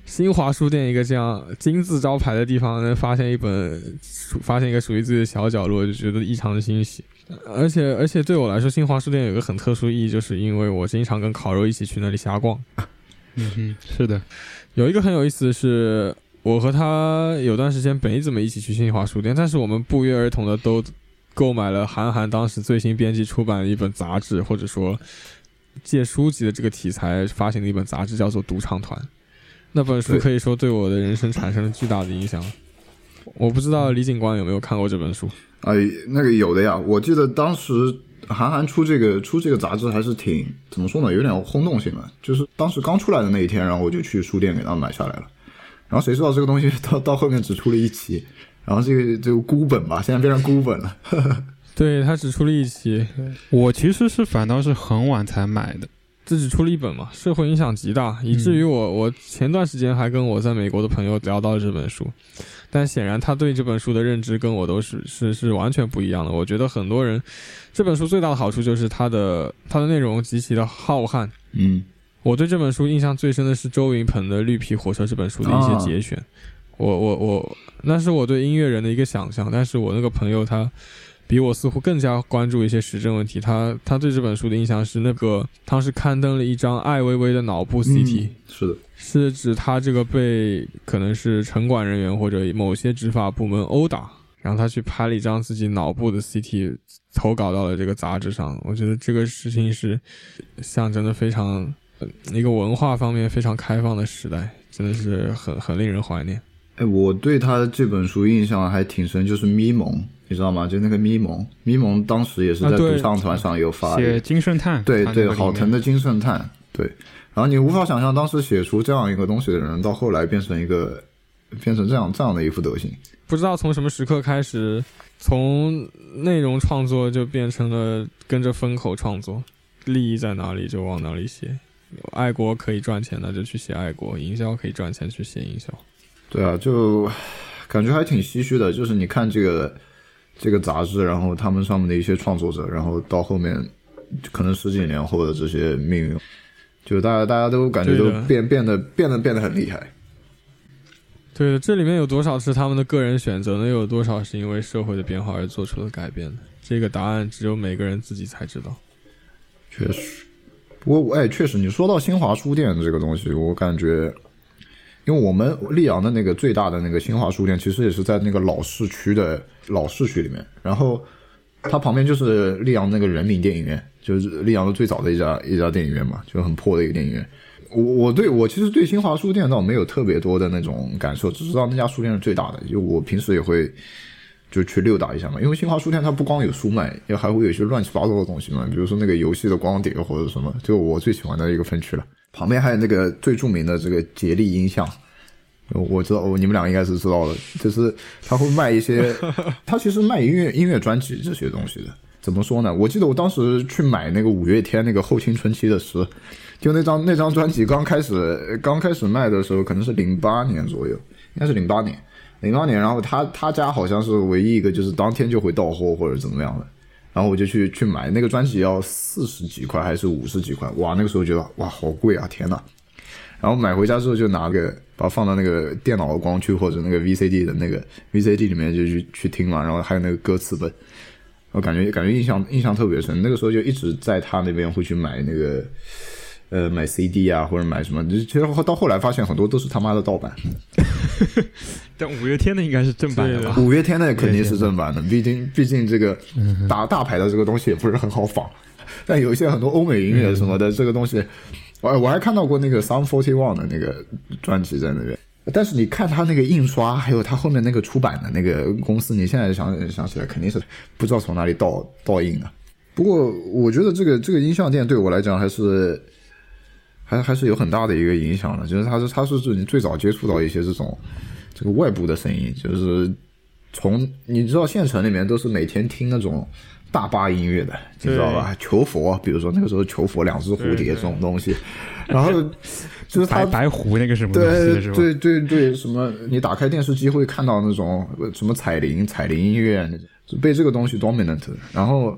新华书店一个这样金字招牌的地方能发现一本，发现一个属于自己的小角落，就觉得异常的欣喜。而且而且对我来说，新华书店有个很特殊意义，就是因为我经常跟烤肉一起去那里瞎逛。嗯哼，是的，有一个很有意思的是，我和他有段时间没怎么一起去新华书店，但是我们不约而同的都购买了韩寒当时最新编辑出版的一本杂志，或者说借书籍的这个题材发行的一本杂志，叫做《赌场团》。那本书可以说对我的人生产生了巨大的影响。我不知道李警官有没有看过这本书？哎，那个有的呀，我记得当时韩寒出这个出这个杂志还是挺怎么说呢，有点轰动性的。就是当时刚出来的那一天，然后我就去书店给他买下来了。然后谁知道这个东西 到到后面只出了一期，然后这个这个孤本吧，现在变成孤本了。对他只出了一期，我其实是反倒是很晚才买的。这只出了一本嘛，社会影响极大，以至于我我前段时间还跟我在美国的朋友聊到了这本书，但显然他对这本书的认知跟我都是是是完全不一样的。我觉得很多人这本书最大的好处就是它的它的内容极其的浩瀚。嗯，我对这本书印象最深的是周云鹏的《绿皮火车》这本书的一些节选。我我我，那是我对音乐人的一个想象，但是我那个朋友他。比我似乎更加关注一些时政问题。他他对这本书的印象是，那个当时刊登了一张艾薇薇的脑部 CT，、嗯是的，是指他这个被可能是城管人员或者某些执法部门殴打，然后他去拍了一张自己脑部的 CT，投稿到了这个杂志上。我觉得这个事情是象征的非常呃一个文化方面非常开放的时代，真的是很很令人怀念。哎，我对他这本书印象还挺深，就是咪蒙，你知道吗？就那个咪蒙，咪蒙当时也是在独唱团上有发写，金圣叹，对对，好疼的金圣叹，对。然后你无法想象，当时写出这样一个东西的人，到后来变成一个变成这样这样的一副德行。不知道从什么时刻开始，从内容创作就变成了跟着风口创作，利益在哪里就往哪里写。爱国可以赚钱，那就去写爱国；营销可以赚钱，去写营销。对啊，就感觉还挺唏嘘的。就是你看这个这个杂志，然后他们上面的一些创作者，然后到后面可能十几年后的这些命运，就大家大家都感觉都变变得变得变得很厉害。对的，这里面有多少是他们的个人选择呢？又有多少是因为社会的变化而做出的改变呢？这个答案只有每个人自己才知道。确实，不过哎，确实，你说到新华书店这个东西，我感觉，因为我们溧阳的那个最大的那个新华书店，其实也是在那个老市区的老市区里面，然后它旁边就是溧阳那个人民电影院，就是溧阳的最早的一家一家电影院嘛，就很破的一个电影院。我我对我其实对新华书店倒没有特别多的那种感受，只知道那家书店是最大的，就我平时也会就去溜达一下嘛。因为新华书店它不光有书卖，也还会有一些乱七八糟的东西嘛，比如说那个游戏的光碟或者什么，就我最喜欢的一个分区了。旁边还有那个最著名的这个杰力音像，我知道，你们俩应该是知道的，就是他会卖一些，他其实卖音乐音乐专辑这些东西的。怎么说呢？我记得我当时去买那个五月天那个后青春期的诗，就那张那张专辑刚开始刚开始卖的时候，可能是零八年左右，应该是零八年，零八年。然后他他家好像是唯一一个就是当天就会到货或者怎么样的，然后我就去去买那个专辑，要四十几块还是五十几块？哇，那个时候觉得哇好贵啊，天呐！然后买回家之后就拿个把它放到那个电脑的光驱或者那个 VCD 的那个 VCD 里面就去去听嘛，然后还有那个歌词本，我感觉感觉印象印象特别深。那个时候就一直在他那边会去买那个呃买 CD 啊或者买什么，其实到后来发现很多都是他妈的盗版。但五月天的应该是正版的吧？五月天的肯定是正版的，毕竟毕竟这个打大牌的这个东西也不是很好仿。但有一些很多欧美音乐什么的，这个东西，我我还看到过那个 Some Forty One 的那个专辑在那边。但是你看他那个印刷，还有他后面那个出版的那个公司，你现在想想起来，肯定是不知道从哪里盗盗印的。不过我觉得这个这个音像店对我来讲还是还还是有很大的一个影响的，就是他是他是你最早接触到一些这种这个外部的声音，就是从你知道县城里面都是每天听那种大巴音乐的，你知道吧？求佛，比如说那个时候求佛两只蝴蝶这种东西，然后就是他白白狐那个什么东西对？对对对，什么你打开电视机会看到那种呃什么彩铃、彩铃音乐，就被这个东西 dominant。然后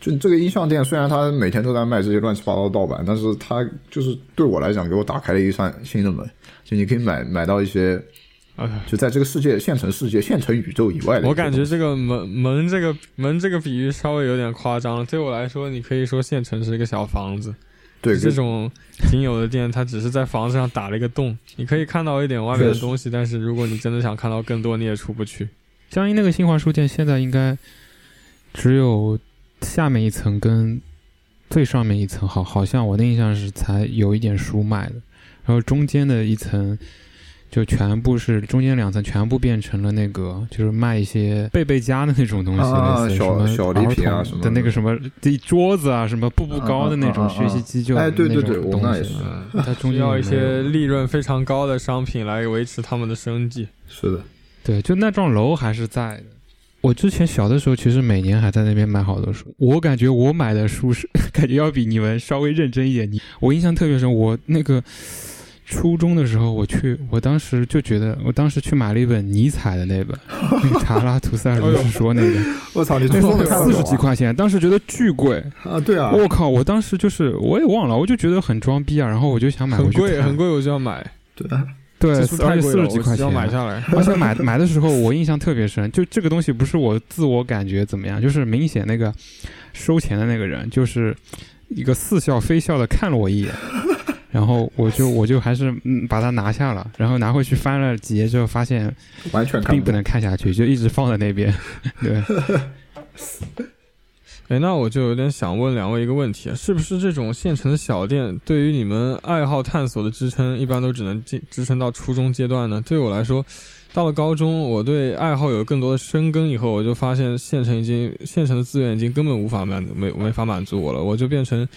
就这个音像店，虽然它每天都在卖这些乱七八糟的盗版，但是它就是对我来讲，给我打开了一扇新的门，就你可以买买到一些。哎就在这个世界、现成世界、现成宇宙以外的我感觉这个门门这个门这个比喻稍微有点夸张了。对我来说，你可以说县城是一个小房子，对这种仅有的店，它只是在房子上打了一个洞，你可以看到一点外面的东西，但是如果你真的想看到更多，你也出不去。江阴那个新华书店现在应该只有下面一层跟最上面一层，好，好像我的印象是才有一点书卖的，然后中间的一层就全部是中间两层全部变成了那个就是卖一些贝贝家的那种东西，啊类似小什么小礼品啊什么的。那个什么这桌子啊，什么步步高的那种啊啊啊啊学习机就哎对对对那种东西。我那也是。嗯，它中间要一些利润非常高的商品来维持他们的生计。是的，对，就那幢楼还是在的。我之前小的时候，其实每年还在那边买好多书。我感觉我买的书是 感觉要比你们稍微认真一点。你我印象特别深，我那个初中的时候，我去，我当时就觉得，我当时去买了一本尼采的那本，那个《查拉图塞尔 如是说》那个，我操，你那初中书四十几块钱，当时觉得巨贵。啊？对啊，我靠！我当时就是我也忘了，我就觉得很装逼啊，然后我就想买很回去看贵很贵，我就要买。对啊，对，这书而且太贵了，四十几块钱，买下来。而且买买的时候，我印象特别深，就这个东西不是我自我感觉怎么样，就是明显那个收钱的那个人，就是一个似笑非笑的看了我一眼，然后我就我就还是嗯把它拿下了，然后拿回去翻了几页之后，发现完全并不能看下去，就一直放在那边。对，哎，那我就有点想问两位一个问题，是不是这种现成的小店对于你们爱好探索的支撑，一般都只能支支撑到初中阶段呢？对我来说，到了高中，我对爱好有更多的深耕以后，我就发现现成已经现成的资源已经根本无法满没没法满足我了，我就变成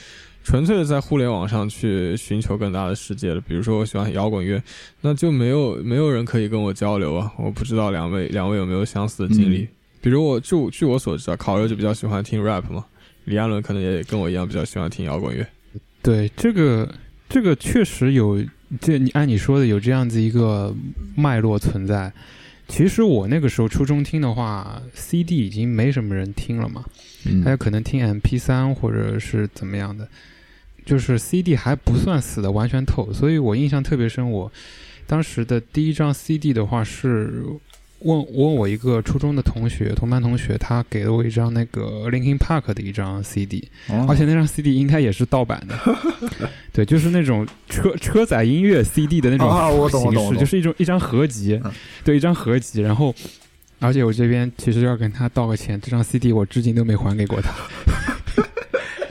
纯粹的在互联网上去寻求更大的世界了。比如说，我喜欢摇滚乐，那就没有没有人可以跟我交流啊。我不知道两位两位有没有相似的经历？比如我据据我所知啊，烤肉就比较喜欢听 rap 嘛，李安伦可能也跟我一样比较喜欢听摇滚乐。对，这个这个确实有，这你按你说的有这样子一个脉络存在。其实我那个时候初中听的话，CD 已经没什么人听了嘛，嗯还有可能听 MP 三或者是怎么样的，就是 CD 还不算死的完全透，所以我印象特别深。我当时的第一张 CD 的话是问问我一个初中的同学，同班同学，他给了我一张那个 Linkin Park 的一张 CD，哦而且那张 CD 应该也是盗版的，对，就是那种车车载音乐 CD 的那种啊我懂我形式，懂我懂就是一种一张合集嗯，对，一张合集。然后，而且我这边其实要跟他道个歉，这张 CD 我至今都没还给过他。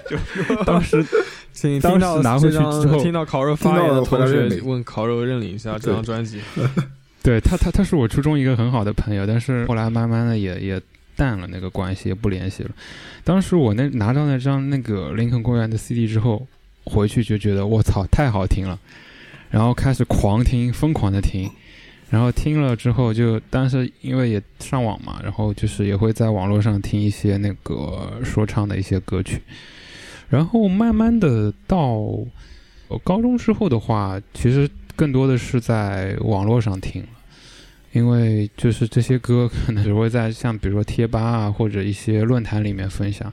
就 当时请当时听到拿回去之后听到烤肉发言的同学问烤肉认领一下这张专辑。对他，他他是我初中一个很好的朋友，但是后来慢慢的也也淡了那个关系，也不联系了。当时我那拿到那张那个林肯公园的 CD 之后，回去就觉得我操太好听了，然后开始狂听，疯狂的听，然后听了之后就当时因为也上网嘛，然后就是也会在网络上听一些那个说唱的一些歌曲，然后慢慢的到我高中之后的话，其实更多的是在网络上听了。因为就是这些歌可能只会在像比如说贴吧啊或者一些论坛里面分享，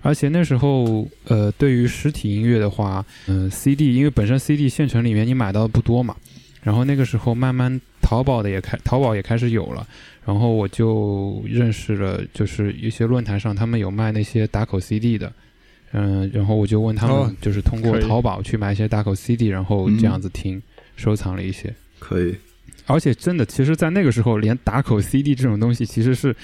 而且那时候呃对于实体音乐的话，嗯、CD 因为本身 CD 县城里面你买到的不多嘛，然后那个时候慢慢淘宝的也开淘宝也开始有了，然后我就认识了就是一些论坛上他们有卖那些打口 CD 的。嗯，然后我就问他哦们，就是通过淘宝去买一些打口 CD，然后这样子听，收藏了一些。可以，而且真的，其实，在那个时候，连打口 CD 这种东西，其实是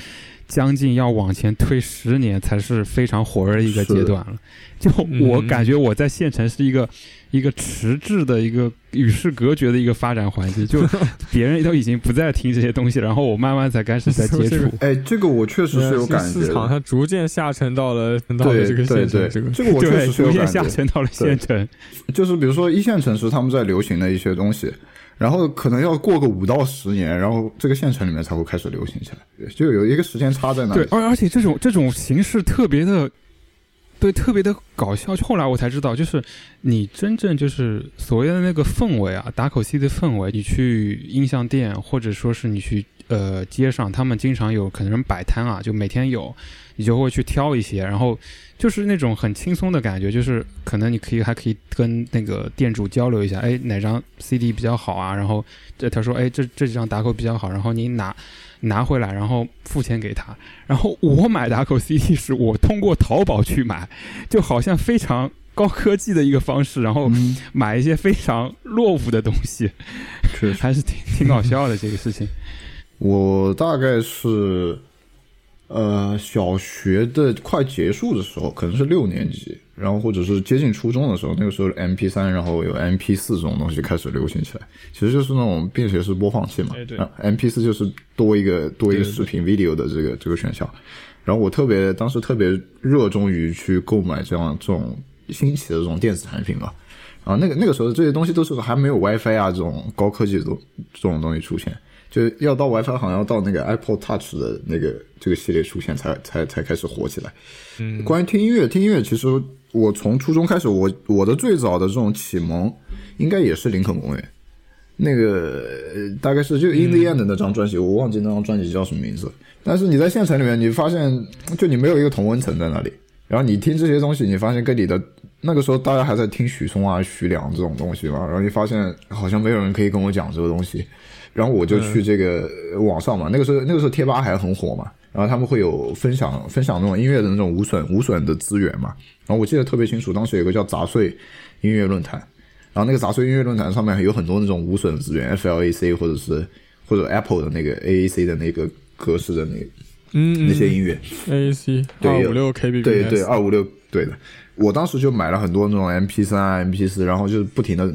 将近要往前推十年才是非常火热的一个阶段了。就我嗯感觉，我在县城是一个、一个迟滞的一个与世隔绝的一个发展环境，就 别人都已经不再听这些东西，然后我慢慢才开始在接触。哎，这个我确实是有感觉。市场它逐渐下沉到了到了这个县城，这个这个我确实是有感觉。逐渐下沉到了县城，就是比如说一线城市他们在流行的一些东西，然后可能要过个五到十年，然后这个县城里面才会开始流行起来，就有一个时间差在那。对，而而且这种这种形式特别的。对，特别的搞笑。后来我才知道，就是你真正就是所谓的那个氛围啊，打口气的氛围。你去音像店，或者说是你去呃街上，他们经常有可能摆摊啊，就每天有，你就会去挑一些，然后就是那种很轻松的感觉，就是可能你可以还可以跟那个店主交流一下，哎，哪张 CD 比较好啊？然后这他说，哎，这这几张打口比较好，然后你拿。拿回来，然后付钱给他。然后我买打口 CD 是我通过淘宝去买，就好像非常高科技的一个方式，然后买一些非常落伍的东西，还是挺挺搞笑的这个事情。我大概是。呃，小学的快结束的时候，可能是六年级，然后或者是接近初中的时候，那个时候 M P 三，然后有 M P 四这种东西开始流行起来，其实就是那种便携式播放器嘛。对，M P 四就是多一个多一个视频 video 的这个这个选项。然后我特别当时特别热衷于去购买这样这种新奇的这种电子产品吧。然后那个那个时候这些东西都是还没有 WiFi 啊这种高科技的这种东西出现。就要到 WiFi 好像要到那个 Apple Touch 的那个这个系列出现才才才开始火起来。嗯，关于听音乐，听音乐其实我从初中开始，我我的最早的这种启蒙应该也是林肯公园，那个大概是就 In the End 那张专辑，我忘记那张专辑叫什么名字。但是你在县城里面，你发现就你没有一个同温层在那里，然后你听这些东西，你发现跟你的那个时候大家还在听许嵩啊、徐良这种东西嘛，然后你发现好像没有人可以跟我讲这个东西。然后我就去这个网上嘛，那个时候那个时候贴吧还很火嘛，然后他们会有分享分享那种音乐的那种无损无损的资源嘛。然后我记得特别清楚，当时有个叫杂碎音乐论坛，然后那个杂碎音乐论坛上面有很多那种无损资源，FLAC 或者是或者 Apple 的那个 AAC 的那个格式的那嗯那些音乐，AAC 二五六 KB 对对二五六对的，我当时就买了很多那种 MP 三 MP 四，然后就是不停的。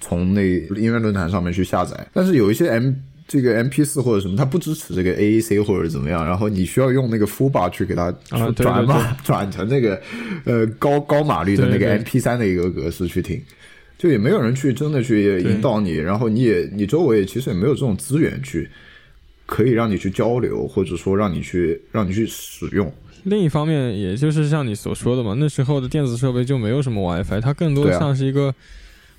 从那音乐论坛上面去下载，但是有一些 M 这个 MP 四或者什么，它不支持这个 AAC 或者怎么样，然后你需要用那个 Fubar 去给它转码 转成那个呃高高码率的那个 MP 三的一个格式去听，就也没有人去真的去引导你，然后你也你周围其实也没有这种资源去可以让你去交流，或者说让你去让你去使用。另一方面，也就是像你所说的嘛，那时候的电子设备就没有什么 WiFi，它更多像是一个。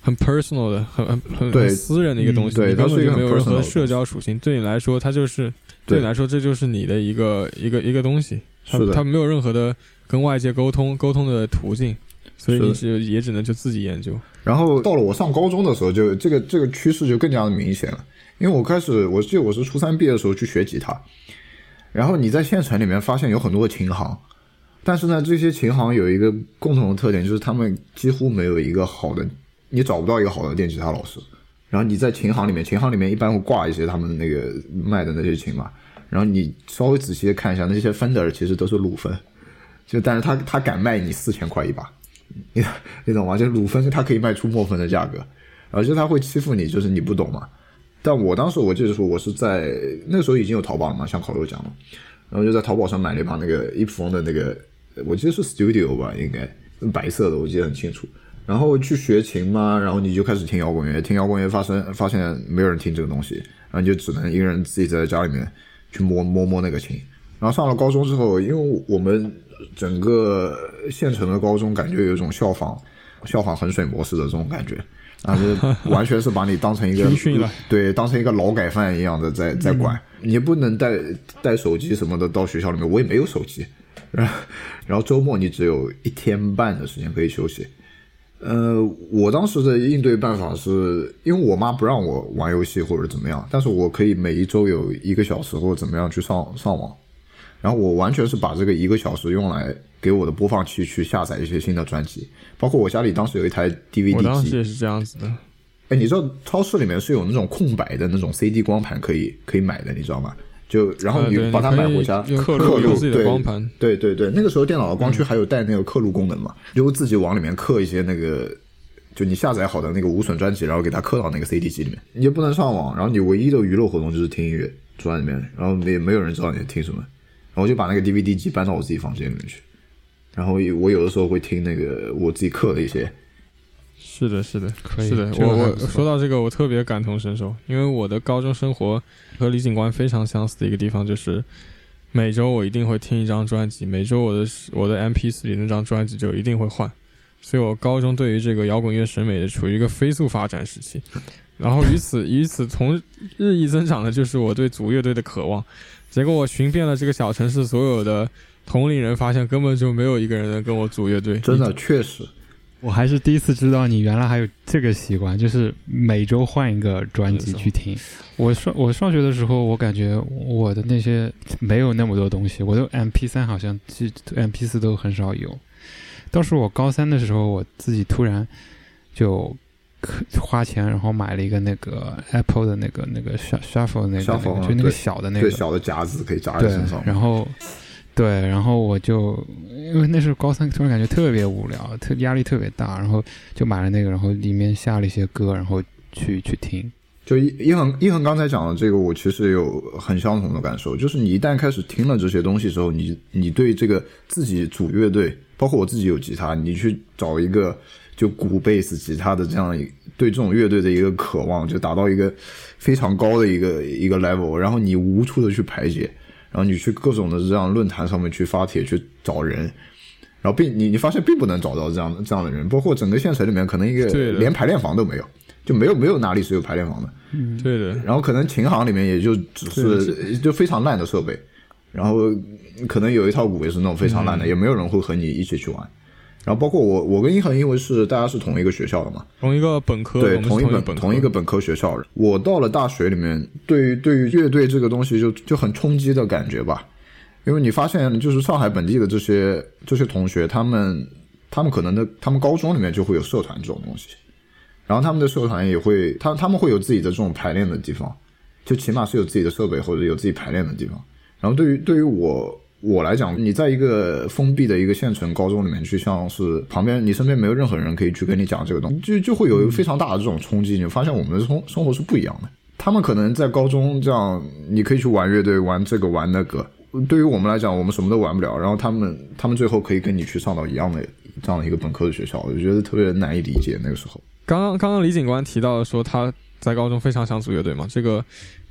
很 personal 的，很很很私人的一个东西，对，根本就没有任何社交属性。对你来说，它就是对你来说，这就是你的一个一个一个东西。是的，它没有任何的跟外界沟通沟通的途径，所以你就也只能就自己研究。然后到了我上高中的时候，就这个这个趋势就更加的明显了。因为我开始，我记得我是初三毕业的时候去学吉他，然后你在县城里面发现有很多的琴行，但是呢，这些琴行有一个共同的特点，就是他们几乎没有一个好的。你找不到一个好的电吉他老师，然后你在琴行里面，琴行里面一般会挂一些他们那个卖的那些琴嘛，然后你稍微仔细的看一下，那些 Fender 其实都是鲁芬，就但是他他敢卖你四千块一把，你 你懂吗？就是鲁芬他可以卖出墨芬的价格，而且他会欺负你，就是你不懂嘛。但我当时我记得说，我是在那时候已经有淘宝了嘛，像烤肉讲了，然后就在淘宝上买了一把那个一普风的那个，我记得是 Studio 吧，应该白色的，我记得很清楚。然后去学琴嘛，然后你就开始听摇滚乐，听摇滚乐发生发现没有人听这个东西，然后你就只能一个人自己在家里面去摸摸摸那个琴。然后上了高中之后，因为我们整个县城的高中感觉有一种效仿效仿衡水模式的这种感觉，啊，就完全是把你当成一个 对当成一个劳改犯一样的在在管，你不能带带手机什么的到学校里面，我也没有手机，然后然后周末你只有一天半的时间可以休息。呃，我当时的应对办法是，因为我妈不让我玩游戏或者怎么样，但是我可以每一周有一个小时或者怎么样去上上网，然后我完全是把这个一个小时用来给我的播放器去下载一些新的专辑，包括我家里当时有一台 DVD 机，我当时也是这样子的。哎，你知道超市里面是有那种空白的那种 CD 光盘可以可以买的，你知道吗？就然后你把它买回家刻录，对对对对，那个时候电脑的光驱还有带那个刻录功能嘛，就自己往里面刻一些那个就你下载好的那个无损专辑，然后给它刻到那个 CD 机里面，你也不能上网，然后你唯一的娱乐活动就是听音乐，坐在里面，然后没没有人知道你在听什么，然后我就把那个 DVD 机搬到我自己房间里面去，然后我有的时候会听那个我自己刻的一些，是的，是的，可以是的。我我说到这个，我特别感同身受，因为我的高中生活和李警官非常相似的一个地方就是，每周我一定会听一张专辑，每周我的我的 MP 四里那张专辑就一定会换，所以我高中对于这个摇滚乐审美的处于一个飞速发展时期。然后与此 与此同日益增长的就是我对组乐队的渴望。结果我寻遍了这个小城市所有的同龄人，发现根本就没有一个人能跟我组乐队。真的确实，我还是第一次知道你原来还有这个习惯，就是每周换一个专辑去听。我上我上学的时候，我感觉我的那些没有那么多东西，我的 MP 三好像记 MP 四都很少有。倒是我高三的时候，我自己突然就可花钱，然后买了一个那个 Apple 的那个那个 shu- shuffle 那个就那个小的那个对小的夹子可以夹在对身上，，然后对，然后我就因为那时候高三，突然感觉特别无聊，特压力特别大，然后就买了那个，然后里面下了一些歌，然后去去听。就一一恒一恒刚才讲的这个，我其实有很相同的感受，就是你一旦开始听了这些东西之后，你你对这个自己组乐队，包括我自己有吉他，你去找一个就鼓、贝斯、吉他的这样一对这种乐队的一个渴望，就达到一个非常高的一个一个 level，然后你无处的去排解，然后你去各种的这样论坛上面去发帖去找人，然后并你你发现并不能找到这样的这样的人，包括整个县城里面可能一个连排练房都没有，就没有没有哪里是有排练房的。嗯对的，然后可能琴行里面也就只是就非常烂的设备，然后可能有一套鼓也是那种非常烂的，也没有人会和你一起去玩。然后包括我，我跟一恒因为是大家是同一个学校的嘛，同一个本科，对，同一本同一个本科学校。我到了大学里面，对于对于乐队这个东西就就很冲击的感觉吧，因为你发现就是上海本地的这些这些同学，他们他们可能的他们高中里面就会有社团这种东西，然后他们的社团也会他他们会有自己的这种排练的地方，就起码是有自己的设备或者有自己排练的地方。然后对于对于我我来讲，你在一个封闭的一个县城高中里面去，像是旁边你身边没有任何人可以去跟你讲这个东西，就就会有一个非常大的这种冲击。你发现我们的生生活是不一样的。他们可能在高中这样，你可以去玩乐队，玩这个玩那个。对于我们来讲，我们什么都玩不了。然后他们他们最后可以跟你去上到一样的这样的一个本科的学校，我就觉得特别难以理解。那个时候，刚刚刚刚李警官提到了说他在高中非常想组乐队嘛，这个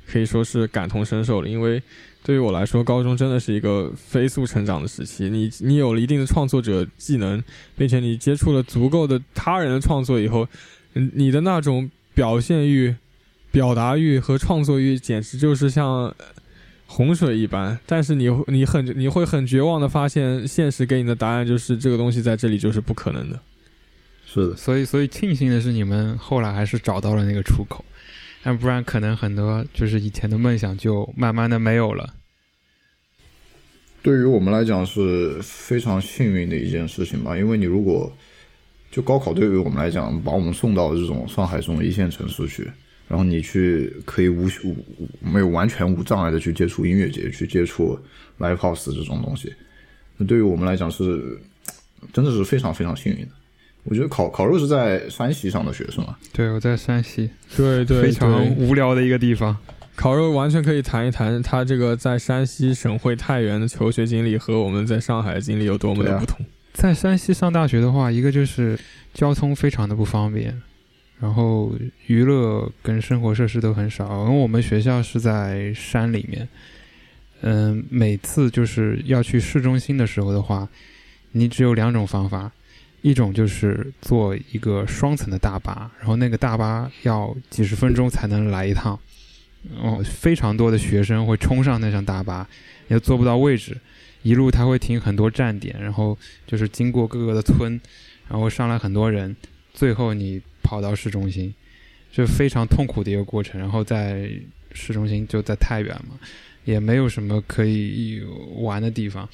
可以说是感同身受了，因为对于我来说，高中真的是一个飞速成长的时期。你你有了一定的创作者技能，并且你接触了足够的他人的创作以后，嗯，你的那种表现欲、表达欲和创作欲，简直就是像洪水一般。但是你你很你会很绝望的发现，现实给你的答案就是这个东西在这里就是不可能的。是的，所以，所以庆幸的是，你们后来还是找到了那个出口，要不然可能很多就是以前的梦想就慢慢的没有了。对于我们来讲是非常幸运的一件事情吧，因为你如果就高考对于我们来讲，把我们送到这种上海这种一线城市去，然后你去可以无无无没有完全无障碍的去接触音乐节，去接触 live house 这种东西，那对于我们来讲是真的是非常非常幸运的。我觉得烤烤肉是在山西上的学是吗？对，我在山西，对对，非常无聊的一个地方。烤肉完全可以谈一谈他这个在山西省会太原的求学经历和我们在上海的经历有多么的不同。在山西上大学的话，一个就是交通非常的不方便，然后娱乐跟生活设施都很少。因为我们学校是在山里面，嗯，每次就是要去市中心的时候的话，你只有两种方法，一种就是坐一个双层的大巴，然后那个大巴要几十分钟才能来一趟，哦，非常多的学生会冲上那辆大巴，也坐不到位置。一路他会停很多站点，然后就是经过各个的村，然后上来很多人，最后你跑到市中心，就非常痛苦的一个过程。然后在市中心就在太原嘛，也没有什么可以玩的地方。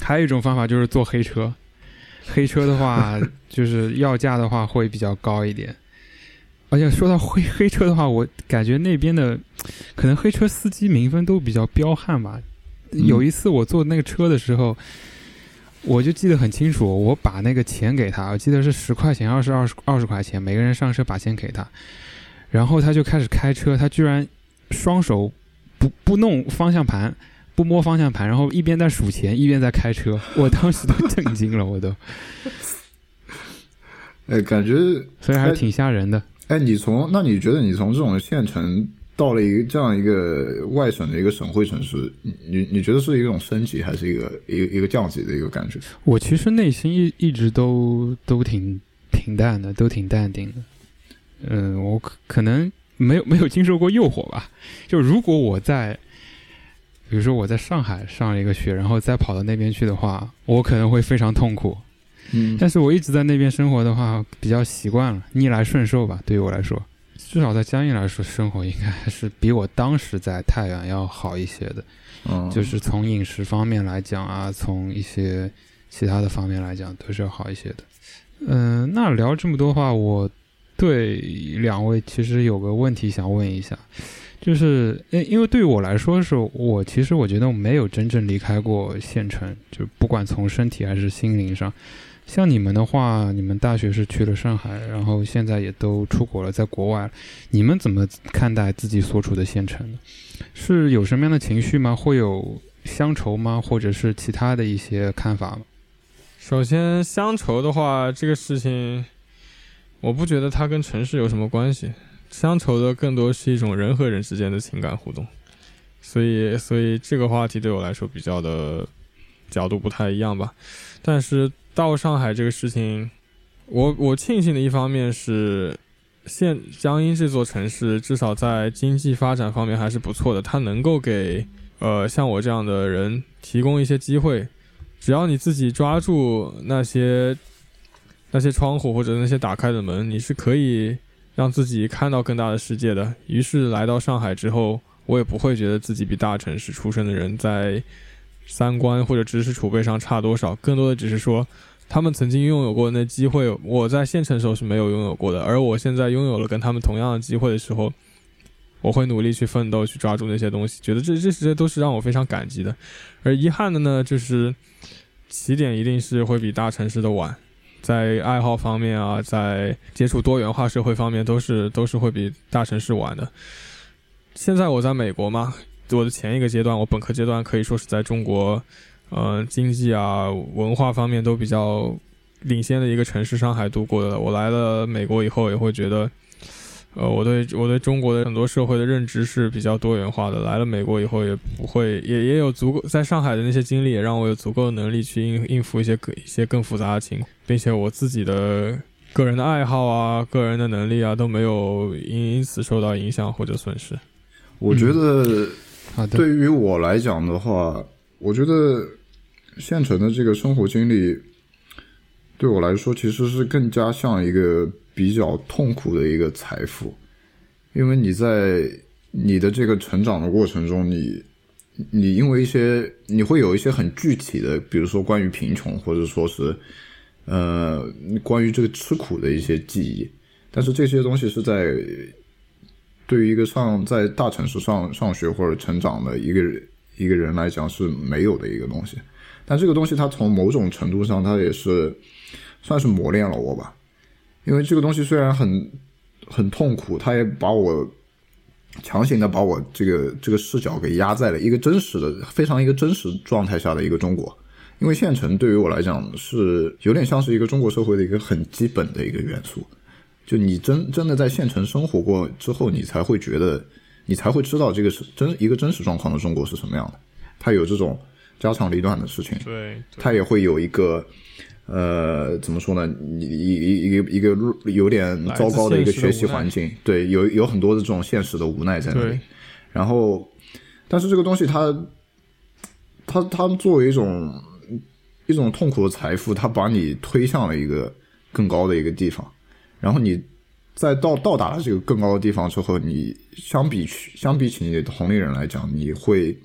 还有一种方法就是坐黑车，黑车的话就是要价的话会比较高一点。而且说到黑黑车的话，我感觉那边的可能黑车司机评分都比较彪悍吧。有一次我坐那个车的时候，我就记得很清楚，我把那个钱给他，我记得是十块钱、二十二十二十块钱，每个人上车把钱给他，然后他就开始开车，他居然双手不不弄方向盘，不摸方向盘，然后一边在数钱，一边在开车，我当时都震惊了，我都，哎，感觉所以还是挺吓人的。哎，你从那你觉得你从这种县城到了一个这样一个外省的一个省会城市，你你你觉得是一种升级还是一个一个一个降级的一个感觉？我其实内心一一直都都挺平淡的，都挺淡定的。嗯，我可可能没有没有经受过诱惑吧。就如果我在，比如说我在上海上了一个学，然后再跑到那边去的话，我可能会非常痛苦。嗯但是我一直在那边生活的话，比较习惯了，逆来顺受吧。对于我来说，至少在江阴来说，生活应该还是比我当时在太原要好一些的。嗯，就是从饮食方面来讲啊，从一些其他的方面来讲，都是要好一些的。嗯、那聊这么多话，我对两位其实有个问题想问一下，就是因因为对于我来说是，我其实我觉得我没有真正离开过县城，就不管从身体还是心灵上。像你们的话，你们大学是去了上海，然后现在也都出国了，在国外，你们怎么看待自己所处的县城呢？是有什么样的情绪吗？会有乡愁吗？或者是其他的一些看法吗？首先，乡愁的话，这个事情，我不觉得它跟城市有什么关系。乡愁的更多是一种人和人之间的情感互动，所以，所以这个话题对我来说比较的角度不太一样吧。但是到上海这个事情，我我庆幸的一方面是，现江阴这座城市至少在经济发展方面还是不错的，它能够给呃像我这样的人提供一些机会。只要你自己抓住那些那些窗户或者那些打开的门，你是可以让自己看到更大的世界的。于是来到上海之后，我也不会觉得自己比大城市出生的人在三观或者知识储备上差多少，更多的只是说他们曾经拥有过那机会，我在县城时候是没有拥有过的，而我现在拥有了跟他们同样的机会的时候。我会努力去奋斗，去抓住那些东西，觉得这这些都是让我非常感激的。而遗憾的呢，就是起点一定是会比大城市的晚，在爱好方面啊，在接触多元化社会方面，都是都是会比大城市晚的。现在我在美国嘛，我的前一个阶段，我本科阶段可以说是在中国，呃，经济啊、文化方面都比较领先的一个城市上海度过的。我来了美国以后，也会觉得。呃，我对我对中国的很多社会的认知是比较多元化的。来了美国以后，也不会也也有足够在上海的那些经历，也让我有足够的能力去应应付一些更一些更复杂的情况，并且我自己的个人的爱好啊、个人的能力啊都没有因因此受到影响或者损失。我觉得，对于我来讲的话，我觉得现成的这个生活经历，对我来说其实是更加像一个比较痛苦的一个财富，因为你在你的这个成长的过程中，你你因为一些你会有一些很具体的，比如说关于贫穷，或者说是呃关于这个吃苦的一些记忆，但是这些东西是在对于一个上在大城市上上学或者成长的一个一个人来讲是没有的一个东西，但这个东西它从某种程度上它也是算是磨练了我吧，因为这个东西虽然很很痛苦，它也把我强行的把我这个这个视角给压在了一个真实的非常一个真实状态下的一个中国。因为县城对于我来讲是有点像是一个中国社会的一个很基本的一个元素，就你真真的在县城生活过之后，你才会觉得，你才会知道这个是真一个真实状况的中国是什么样的。它有这种家长里短的事情，对，它也会有一个呃，怎么说呢？一一一个一个有点糟糕的一个学习环境，对，有有很多的这种现实的无奈在那里。然后，但是这个东西它，它它作为一种一种痛苦的财富，它把你推向了一个更高的一个地方，然后你在到到达了这个更高的地方之后，你相比起相比起你的同龄人来讲，你会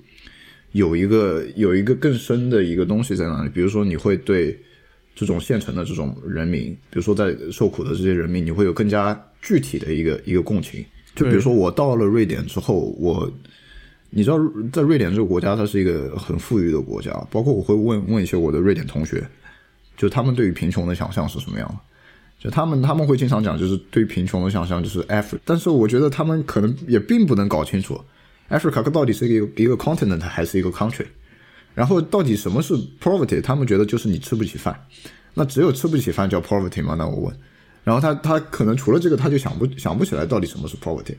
有一个有一个更深的一个东西在那里，比如说你会对这种现成的这种人民，比如说在受苦的这些人民，你会有更加具体的一个一个共情。就比如说我到了瑞典之后，我你知道，在瑞典这个国家，它是一个很富裕的国家。包括我会问问一些我的瑞典同学，就他们对于贫穷的想象是什么样的？就他们他们会经常讲，就是对贫穷的想象就是 Africa。但是我觉得他们可能也并不能搞清楚，Africa 到底是一个一个 continent 还是一个 country。然后到底什么是 poverty？他们觉得就是你吃不起饭。那只有吃不起饭叫 poverty 吗？那我问。然后他他可能除了这个，他就想不想不起来到底什么是 poverty。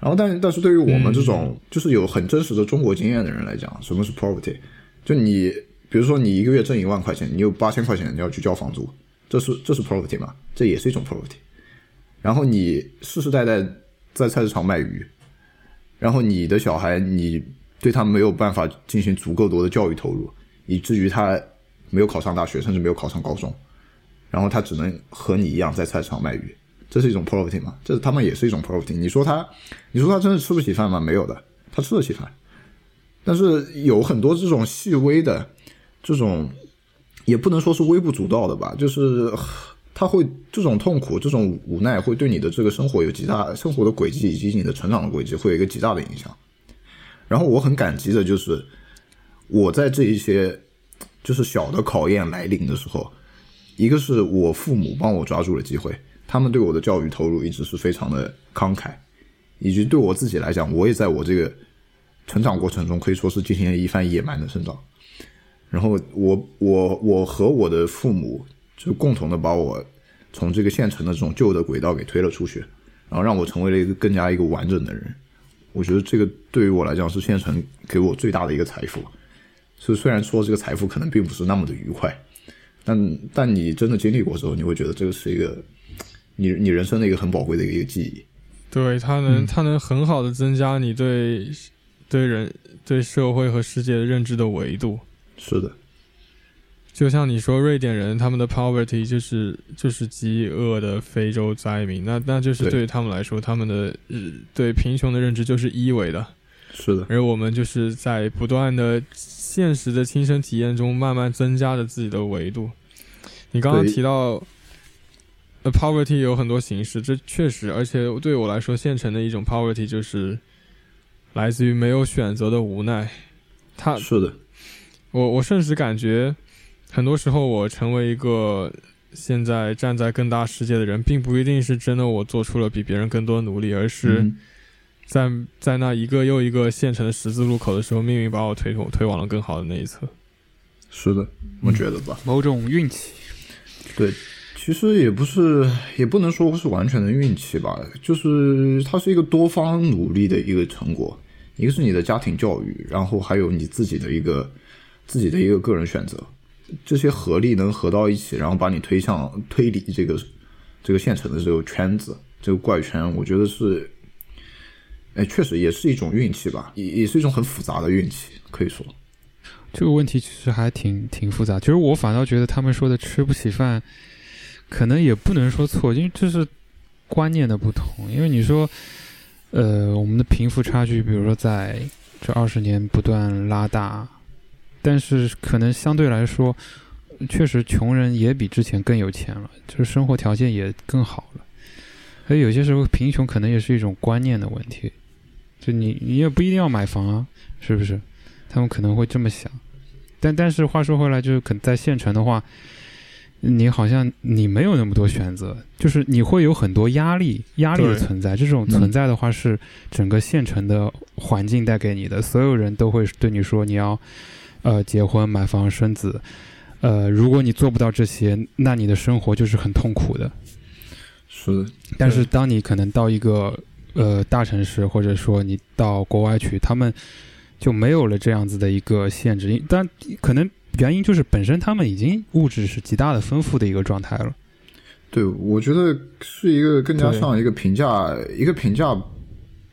然后但但是对于我们这种就是有很真实的中国经验的人来讲，什么是 poverty？就你比如说你一个月挣一万块钱，你有八千块钱你要去交房租，这是这是 poverty 吗？这也是一种 poverty。然后你世世代代在菜市场卖鱼，然后你的小孩你对他没有办法进行足够多的教育投入，以至于他没有考上大学，甚至没有考上高中，然后他只能和你一样在菜市场卖鱼。这是一种 poverty 吗？这他们也是一种 poverty。你说他，你说他真的吃不起饭吗？没有的，他吃得起饭。但是有很多这种细微的，这种也不能说是微不足道的吧，就是他会这种痛苦、这种无奈，会对你的这个生活有极大生活的轨迹以及你的成长的轨迹会有一个极大的影响。然后我很感激的就是，我在这一些就是小的考验来临的时候，一个是我父母帮我抓住了机会。他们对我的教育投入一直是非常的慷慨，以及对我自己来讲，我也在我这个成长过程中可以说是进行了一番野蛮的生长。然后我我我和我的父母就共同的把我从这个县城的这种旧的轨道给推了出去，然后让我成为了一个更加一个完整的人。我觉得这个对于我来讲是县城给我最大的一个财富。所以虽然说这个财富可能并不是那么的愉快，但但你真的经历过之后，你会觉得这个是一个。你你人生的一个很宝贵的一个记忆，对它能它能很好的增加你对对人对社会和世界的认知的维度。是的，就像你说，瑞典人他们的 poverty 就是就是饥饿的非洲灾民，那那就是对于他们来说，他们的对贫穷的认知就是一维的。是的，而我们就是在不断的现实的亲身体验中，慢慢增加着自己的维度。你刚刚提到。呃，poverty 有很多形式，这确实，而且对我来说，现成的一种 poverty 就是来自于没有选择的无奈。他是的，我我甚至感觉，很多时候我成为一个现在站在更大世界的人，并不一定是真的我做出了比别人更多努力，而是在在那一个又一个现成的十字路口的时候，命运把我推推往了更好的那一侧。是的，我觉得吧，某种运气，对。其实也不是，也不能说是完全的运气吧，就是它是一个多方努力的一个成果。一个是你的家庭教育，然后还有你自己的一个自己的一个个人选择，这些合力能合到一起，然后把你推向推理这个这个现成的这个圈子，这个怪圈。我觉得是，哎，确实也是一种运气吧，也也是一种很复杂的运气，可以说。这个问题其实还挺挺复杂。其实我反倒觉得他们说的吃不起饭。可能也不能说错，因为这是观念的不同。因为你说，呃，我们的贫富差距，比如说在这二十年不断拉大，但是可能相对来说，确实穷人也比之前更有钱了，就是生活条件也更好了。所以有些时候贫穷可能也是一种观念的问题，就你你也不一定要买房啊，是不是？他们可能会这么想。但但是话说回来，就是可能在县城的话。你好像你没有那么多选择，就是你会有很多压力，压力的存在。这种存在的话，是整个县城的环境带给你的。所有人都会对你说，你要呃结婚、买房、生子。呃，如果你做不到这些，那你的生活就是很痛苦的。是。但是当你可能到一个呃大城市，或者说你到国外去，他们就没有了这样子的一个限制。但可能。原因就是本身他们已经物质是极大的丰富的一个状态了。对，我觉得是一个更加像一个评价、一个评价、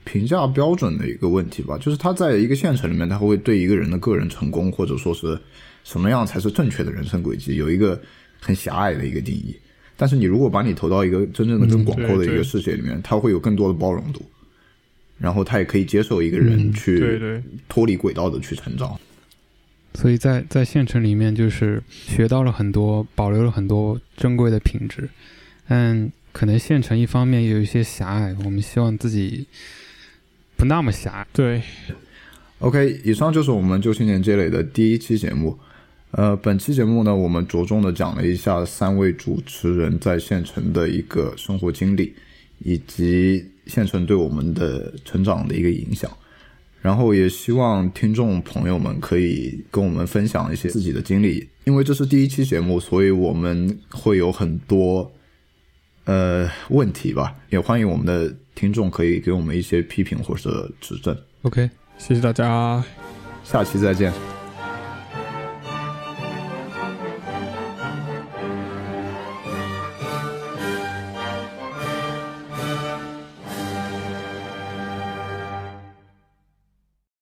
评价标准的一个问题吧。就是他在一个县城里面，他会对一个人的个人成功，或者说是什么样才是正确的人生轨迹，有一个很狭隘的一个定义。但是你如果把你投到一个真正的更广阔的一个世界里面，他会有更多的包容度，然后他也可以接受一个人去脱离轨道的去成长。所以在在县城里面，就是学到了很多，保留了很多珍贵的品质。但可能县城一方面有一些狭隘，我们希望自己不那么狭隘。对，OK，以上就是我们旧青年积累的第一期节目。呃，本期节目呢，我们着重的讲了一下三位主持人在县城的一个生活经历，以及县城对我们的成长的一个影响。然后也希望听众朋友们可以跟我们分享一些自己的经历，因为这是第一期节目，所以我们会有很多呃问题吧，也欢迎我们的听众可以给我们一些批评或者指正。OK，谢谢大家。下期再见。